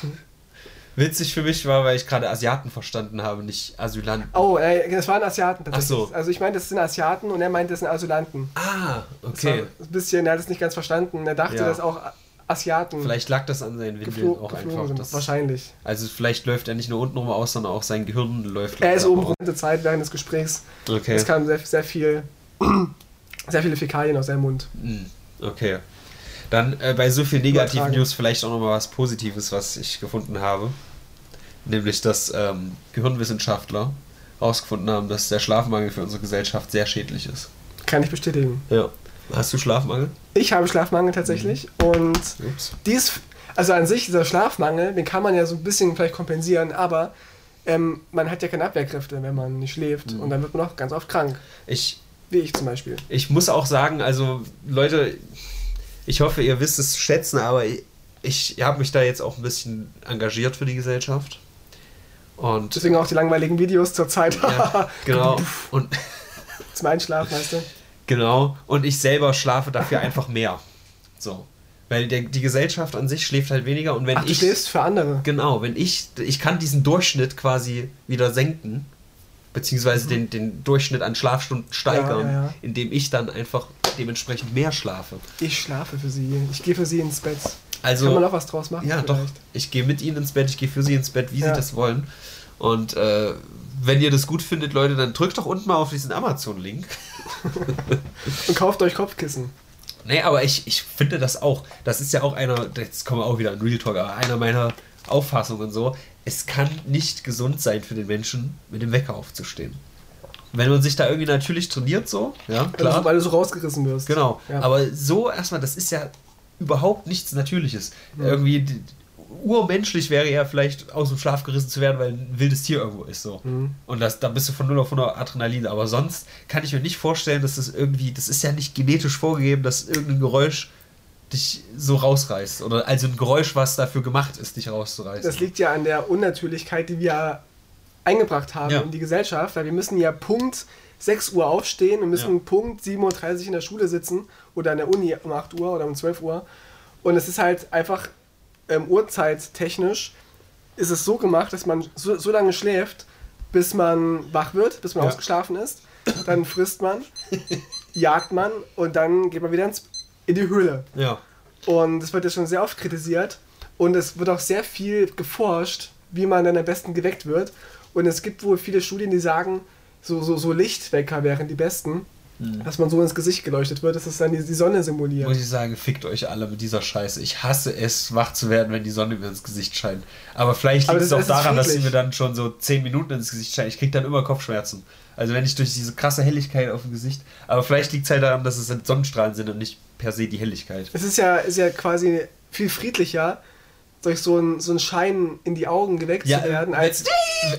<laughs> Witzig für mich war, weil ich gerade Asiaten verstanden habe, nicht Asylanten. Oh, äh, das waren Asiaten tatsächlich. Ach so. Also ich meinte, das sind Asiaten und er meinte, das sind Asylanten. Ah, Das war okay. ein bisschen, er hat es nicht ganz verstanden. Er dachte, Ja. dass auch Asiaten Vielleicht lag das an seinen Windeln geflo auch geflogen einfach. sind. Wahrscheinlich. also vielleicht läuft er nicht nur unten rum aus, sondern auch sein Gehirn läuft. Er ist oben die Zeit während des Gesprächs. Okay. Es kam sehr, sehr viel, <clears throat> sehr viele Fäkalien aus seinem Mund. Hm, Okay. Dann äh, bei so viel negativen. News vielleicht auch nochmal was Positives, was ich gefunden habe. Nämlich, dass ähm, Gehirnwissenschaftler herausgefunden haben, dass der Schlafmangel für unsere Gesellschaft sehr schädlich ist. Kann ich bestätigen. Ja. Hast du Schlafmangel? Ich habe Schlafmangel tatsächlich Mhm. und Ups. dies, also an sich, dieser Schlafmangel, den kann man ja so ein bisschen vielleicht kompensieren, aber ähm, man hat ja keine Abwehrkräfte, wenn man nicht schläft Mhm. und dann wird man auch ganz oft krank, Ich, wie ich zum Beispiel. ich muss auch sagen, also Leute, ich hoffe, ihr wisst es zu schätzen, aber ich, ich habe mich da jetzt auch ein bisschen engagiert für die Gesellschaft. Und Deswegen auch die langweiligen Videos zur Zeit ja, <laughs> genau. Und zum Einschlafen, weißt du? Genau. Und ich selber schlafe dafür einfach mehr. So. Weil der, die Gesellschaft an sich schläft halt weniger und wenn Ach, du ich. schläfst für andere. Genau, wenn ich. Ich kann diesen Durchschnitt quasi wieder senken. Beziehungsweise den, den Durchschnitt an Schlafstunden steigern, Mhm. Ja, ja, ja. indem ich dann einfach dementsprechend mehr schlafe. Ich schlafe für sie. Ich gehe für sie ins Bett. Also. Kann man auch was draus machen? Ja, doch. vielleicht? Ich gehe mit ihnen ins Bett, ich gehe für sie ins Bett, wie sie das wollen. Und äh, wenn ihr das gut findet, Leute, dann drückt doch unten mal auf diesen Amazon-Link. <laughs> Und kauft euch Kopfkissen. Nee, aber ich, ich finde das auch. Das ist ja auch einer, jetzt kommen wir auch wieder an Real Talk, aber einer meiner Auffassungen so. Es kann nicht gesund sein für den Menschen, mit dem Wecker aufzustehen. Wenn man sich da irgendwie natürlich trainiert, so, ja, klar. so- weil du so rausgerissen wirst. Genau. Ja. Aber so erstmal, das ist ja überhaupt nichts Natürliches. Ja. Irgendwie urmenschlich wäre ja vielleicht aus dem Schlaf gerissen zu werden, weil ein wildes Tier irgendwo ist. So. Mhm. Und das, da bist du von 0 auf 100 Adrenalin. Aber sonst kann ich mir nicht vorstellen, dass das irgendwie, das ist ja nicht genetisch vorgegeben, dass irgendein Geräusch dich so rausreißt. Oder also ein Geräusch, was dafür gemacht ist, dich rauszureißen. Das liegt ja an der Unnatürlichkeit, die wir eingebracht haben Ja. in die Gesellschaft, weil wir müssen ja Punkt 6 Uhr aufstehen und müssen Ja. Punkt 7.30 Uhr in der Schule sitzen oder an der Uni um 8 Uhr oder um 12 Uhr. Und es ist halt einfach ähm, uhrzeittechnisch ist es so gemacht, dass man so, so lange schläft, bis man wach wird, bis man Ja. ausgeschlafen ist. Dann frisst man, <laughs> jagt man und dann geht man wieder ins, in die Höhle. ja. Und es wird ja schon sehr oft kritisiert. Und es wird auch sehr viel geforscht, wie man dann am besten geweckt wird. Und es gibt wohl viele Studien, die sagen, so, so, so Lichtwecker wären die besten. Dass man so ins Gesicht geleuchtet wird, dass es dann die, die Sonne simuliert. Muss ich sagen, fickt euch alle mit dieser Scheiße. Ich hasse es, wach zu werden, wenn die Sonne mir ins Gesicht scheint. Aber vielleicht liegt es auch daran, dass sie mir dann schon so 10 Minuten ins Gesicht scheint. Ich krieg dann immer Kopfschmerzen. Also wenn ich durch diese krasse Helligkeit auf dem Gesicht. Aber vielleicht liegt es halt daran, dass es Sonnenstrahlen sind und nicht per se die Helligkeit. Es ist ja, ist ja quasi viel friedlicher, durch so einen so einen Schein in die Augen geweckt zu werden, als.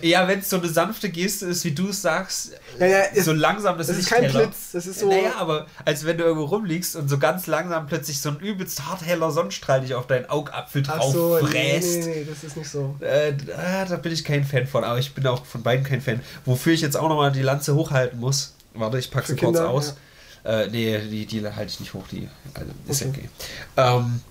ja, wenn es so eine sanfte Geste ist, wie du es sagst, Ja, ja, so es- langsam das, das ist kein. Blitz, das ist so- Naja, aber als wenn du irgendwo rumliegst und so ganz langsam plötzlich so ein übelst hart heller Sonnenstrahl dich auf deinen Augapfel Ach drauf so, nee, fräst. nee, nee, das ist nicht so. Äh, ah, da bin ich kein Fan von, aber ich bin auch von beiden kein Fan. Wofür ich jetzt auch nochmal die Lanze hochhalten muss. Warte, ich packe sie kurz aus. Äh, nee, die, die halte ich nicht hoch, die also, ist ja Okay. okay. Ähm,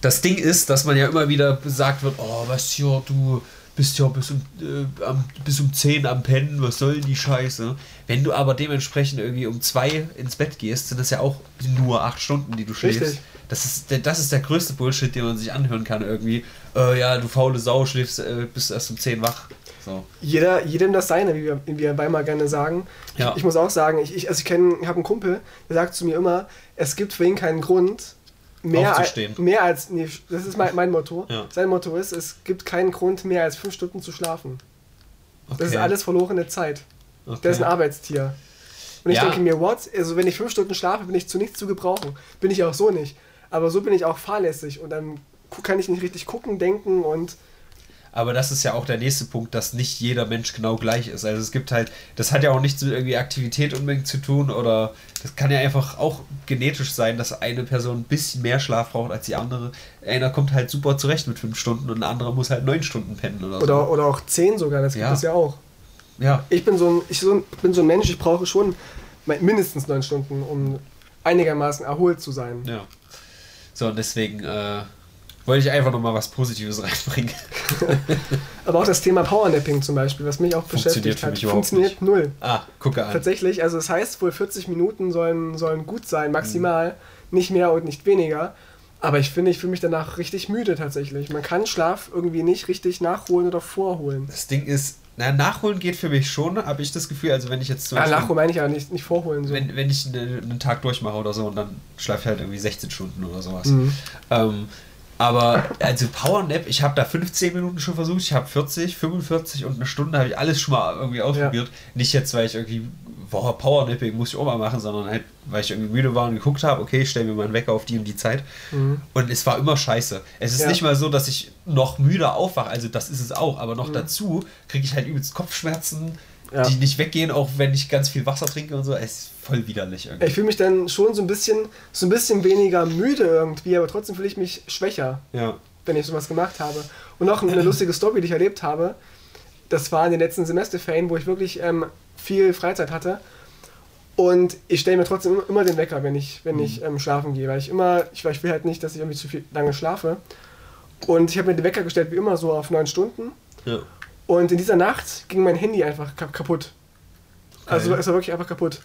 das Ding ist, dass man ja immer wieder gesagt wird, oh, was hier, du bist ja bis um, äh, am, bis um 10 am Pennen, was soll denn die Scheiße? Wenn du aber dementsprechend irgendwie um 2 ins Bett gehst, sind das ja auch nur 8 Stunden, die du schläfst. Richtig. Das ist, der- das ist der größte Bullshit, den man sich anhören kann irgendwie. Äh, ja, du faule Sau, schläfst, äh, bist erst um 10 wach. So. Jeder, jedem das seine, wie wir, wie wir in Weimar gerne sagen. Ja. Ich, ich muss auch sagen, ich, ich, also ich kenne, ich habe einen Kumpel, der sagt zu mir immer, es gibt für ihn keinen Grund, mehr, als, Aufzustehen. mehr als, nee, das ist mein, mein Motto. Ja. Sein Motto ist, es gibt keinen Grund, mehr als fünf Stunden zu schlafen. Das ist Okay. alles verlorene Zeit. Okay. Der ist ein Arbeitstier. Und ich Ja. denke mir, what? Also wenn ich fünf Stunden schlafe, bin ich zu nichts zu gebrauchen. Bin ich auch so nicht. Aber so bin ich auch fahrlässig und dann kann ich nicht richtig gucken, denken und Aber das ist ja auch der nächste Punkt, dass nicht jeder Mensch genau gleich ist. Also es gibt halt, das hat ja auch nichts mit irgendwie Aktivität unbedingt zu tun oder das kann ja einfach auch genetisch sein, dass eine Person ein bisschen mehr Schlaf braucht als die andere. Einer kommt halt super zurecht mit fünf Stunden und ein anderer muss halt neun Stunden pennen oder, oder, oder auch zehn sogar, das gibt Ja. es ja auch. so. Ja, Ich bin so, ein, ich so ein, bin so ein Mensch, ich brauche schon mindestens neun Stunden, um einigermaßen erholt zu sein. ja. So, und deswegen äh, wollte ich einfach nochmal was Positives <laughs> reinbringen. <laughs> Aber auch das Thema Powernapping zum Beispiel, was mich auch beschäftigt hat, funktioniert null. ah, gucke an. Tatsächlich, also es heißt wohl 40 Minuten sollen, sollen gut sein, maximal, Mhm. nicht mehr und nicht weniger. Aber ich finde, ich fühle mich danach richtig müde tatsächlich. Man kann Schlaf irgendwie nicht richtig nachholen oder vorholen. Das Ding ist, na, nachholen geht für mich schon, habe ich das Gefühl, also wenn ich jetzt zum Ja, Beispiel- nachholen meine ich ja nicht, nicht vorholen. So. wenn, wenn ich eine, einen Tag durchmache oder so und dann schlafe ich halt irgendwie 16 Stunden oder sowas. Mhm. Ähm, aber also Powernap, ich habe da 15 Minuten schon versucht, ich habe 40, 45 und eine Stunde habe ich alles schon mal irgendwie ausprobiert. Nicht jetzt, weil ich irgendwie, boah, Powernapping muss ich auch mal machen, sondern halt, weil ich irgendwie müde war und geguckt habe, okay, ich stelle mir mal einen Wecker auf die und die Zeit. Mhm. Und es war immer scheiße. Es ist Ja. nicht mal so, dass ich noch müde aufwache, also das ist es auch, aber Mhm. noch dazu kriege ich halt übelst Kopfschmerzen, Ja. die nicht weggehen, auch wenn ich ganz viel Wasser trinke und so. Es ist voll widerlich irgendwie. Ich fühle mich dann schon so ein bisschen, so ein bisschen weniger müde irgendwie, aber trotzdem fühle ich mich schwächer, Ja. wenn ich sowas gemacht habe. Und noch eine lustige Story, die ich erlebt habe. Das war in den letzten Semesterferien, wo ich wirklich ähm, viel Freizeit hatte. Und ich stelle mir trotzdem immer den Wecker, wenn ich, wenn ich ähm, schlafen gehe, weil ich immer, ich, weil ich will halt nicht, dass ich irgendwie zu viel lange schlafe. Und ich habe mir den Wecker gestellt, wie immer, so auf neun Stunden. ja. Und in dieser Nacht ging mein Handy einfach kap kaputt. Also Geil. es war wirklich einfach kaputt.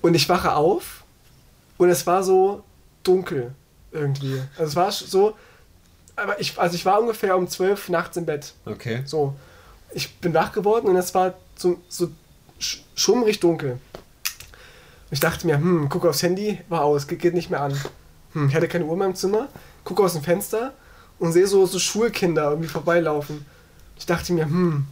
Und ich wache auf und es war so dunkel irgendwie. Also es war so, aber ich, also ich war ungefähr um 12 nachts im Bett. Okay. So. Ich bin wach geworden und es war so, so sch- schummrig dunkel. Ich dachte mir, hm, gucke aufs Handy, war aus, geht, geht nicht mehr an. Hm, ich hatte keine Uhr in meinem Zimmer, gucke aus dem Fenster und sehe so, so Schulkinder irgendwie vorbeilaufen. Ich dachte mir, hm,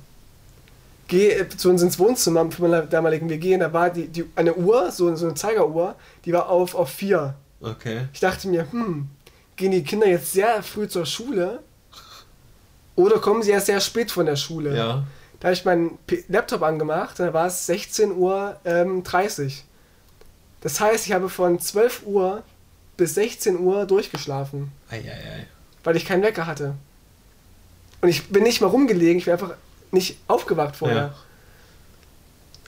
geh zu uns ins Wohnzimmer von meiner damaligen WG und da war die, die, eine Uhr, so, so eine Zeigeruhr, die war auf, auf vier. Okay. Ich dachte mir, hm, gehen die Kinder jetzt sehr früh zur Schule oder kommen sie erst sehr spät von der Schule? Ja. Da habe ich meinen Laptop angemacht, da war es 16.30 Uhr. Ähm, 30. das heißt, ich habe von 12 Uhr bis 16 Uhr durchgeschlafen, Eieiei. weil ich keinen Wecker hatte. Und ich bin nicht mal rumgelegen, ich bin einfach nicht aufgewacht vorher. Ja.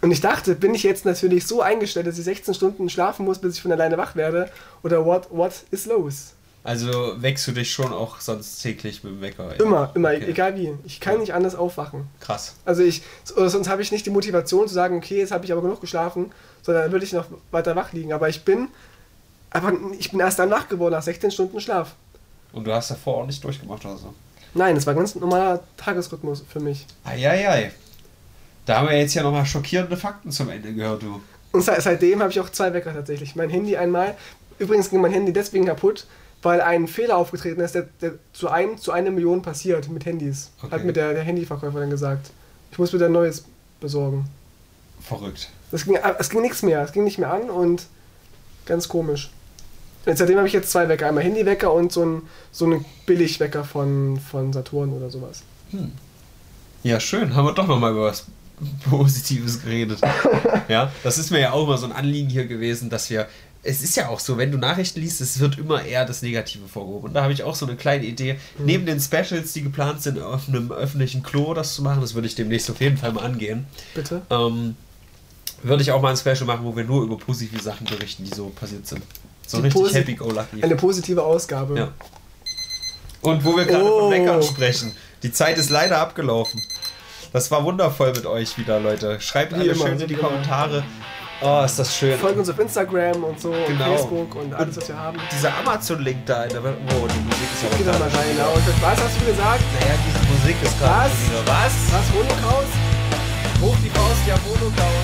Und ich dachte, bin ich jetzt natürlich so eingestellt, dass ich 16 Stunden schlafen muss, bis ich von alleine wach werde? Oder what, what is los? Also wächst du dich schon auch sonst täglich mit dem Wecker? Immer, immer, Okay. egal wie. Ich kann Ja. nicht anders aufwachen. Krass. Also ich, sonst habe ich nicht die Motivation zu sagen, okay, jetzt habe ich aber genug geschlafen, sondern dann würde ich noch weiter wach liegen. Aber ich bin, aber ich bin erst dann wach geworden nach 16 Stunden Schlaf. Und du hast davor auch nicht durchgemacht oder so? Nein, das war ein ganz normaler Tagesrhythmus für mich. Eieiei. Da haben wir jetzt ja nochmal schockierende Fakten zum Ende gehört, du. Und seit, seitdem habe ich auch zwei Wecker tatsächlich. Mein Handy einmal, übrigens ging mein Handy deswegen kaputt, weil ein Fehler aufgetreten ist, der, der zu einem zu einer Million passiert mit Handys. Okay. Hat mir der, der Handyverkäufer dann gesagt. Ich muss mir ein neues besorgen. Verrückt. Es ging, es ging nichts mehr, es ging nicht mehr an und ganz komisch. Und seitdem habe ich jetzt zwei Wecker, einmal Handywecker und so ein so einen Billigwecker von, von Saturn oder sowas. Ja, schön. Haben wir doch nochmal über was <laughs> Positives geredet. <laughs> ja, das ist mir ja auch immer so ein Anliegen hier gewesen, dass wir. Es ist ja auch so, wenn du Nachrichten liest, es wird immer eher das Negative vorgehoben. Und da habe ich auch so eine kleine Idee. Neben den Specials, die geplant sind, auf einem öffentlichen Klo das zu machen, das würde ich demnächst auf jeden Fall mal angehen. Bitte? Ähm, würde ich auch mal ein Special machen, wo wir nur über positive Sachen berichten, die so passiert sind. So Die richtig happy-go-lucky. Eine positive Ausgabe. Ja. Und wo wir gerade Oh. von Meckern sprechen. Die Zeit ist leider abgelaufen. Das war wundervoll mit euch wieder, Leute. Schreibt Wie alle immer, schön in die. Kommentare. Oh, ist das schön. Folgt uns auf Instagram und so Genau. und Facebook und alles, was wir haben. Dieser Amazon-Link da in der Welt. Oh, die Musik ist Geh da mal rein. Ja. wieder- Und was hast du gesagt? Naja, diese Musik ist gerade Was? wieder. Was? Was, Holocaust? Hoch die Faust, ja, Holocaust.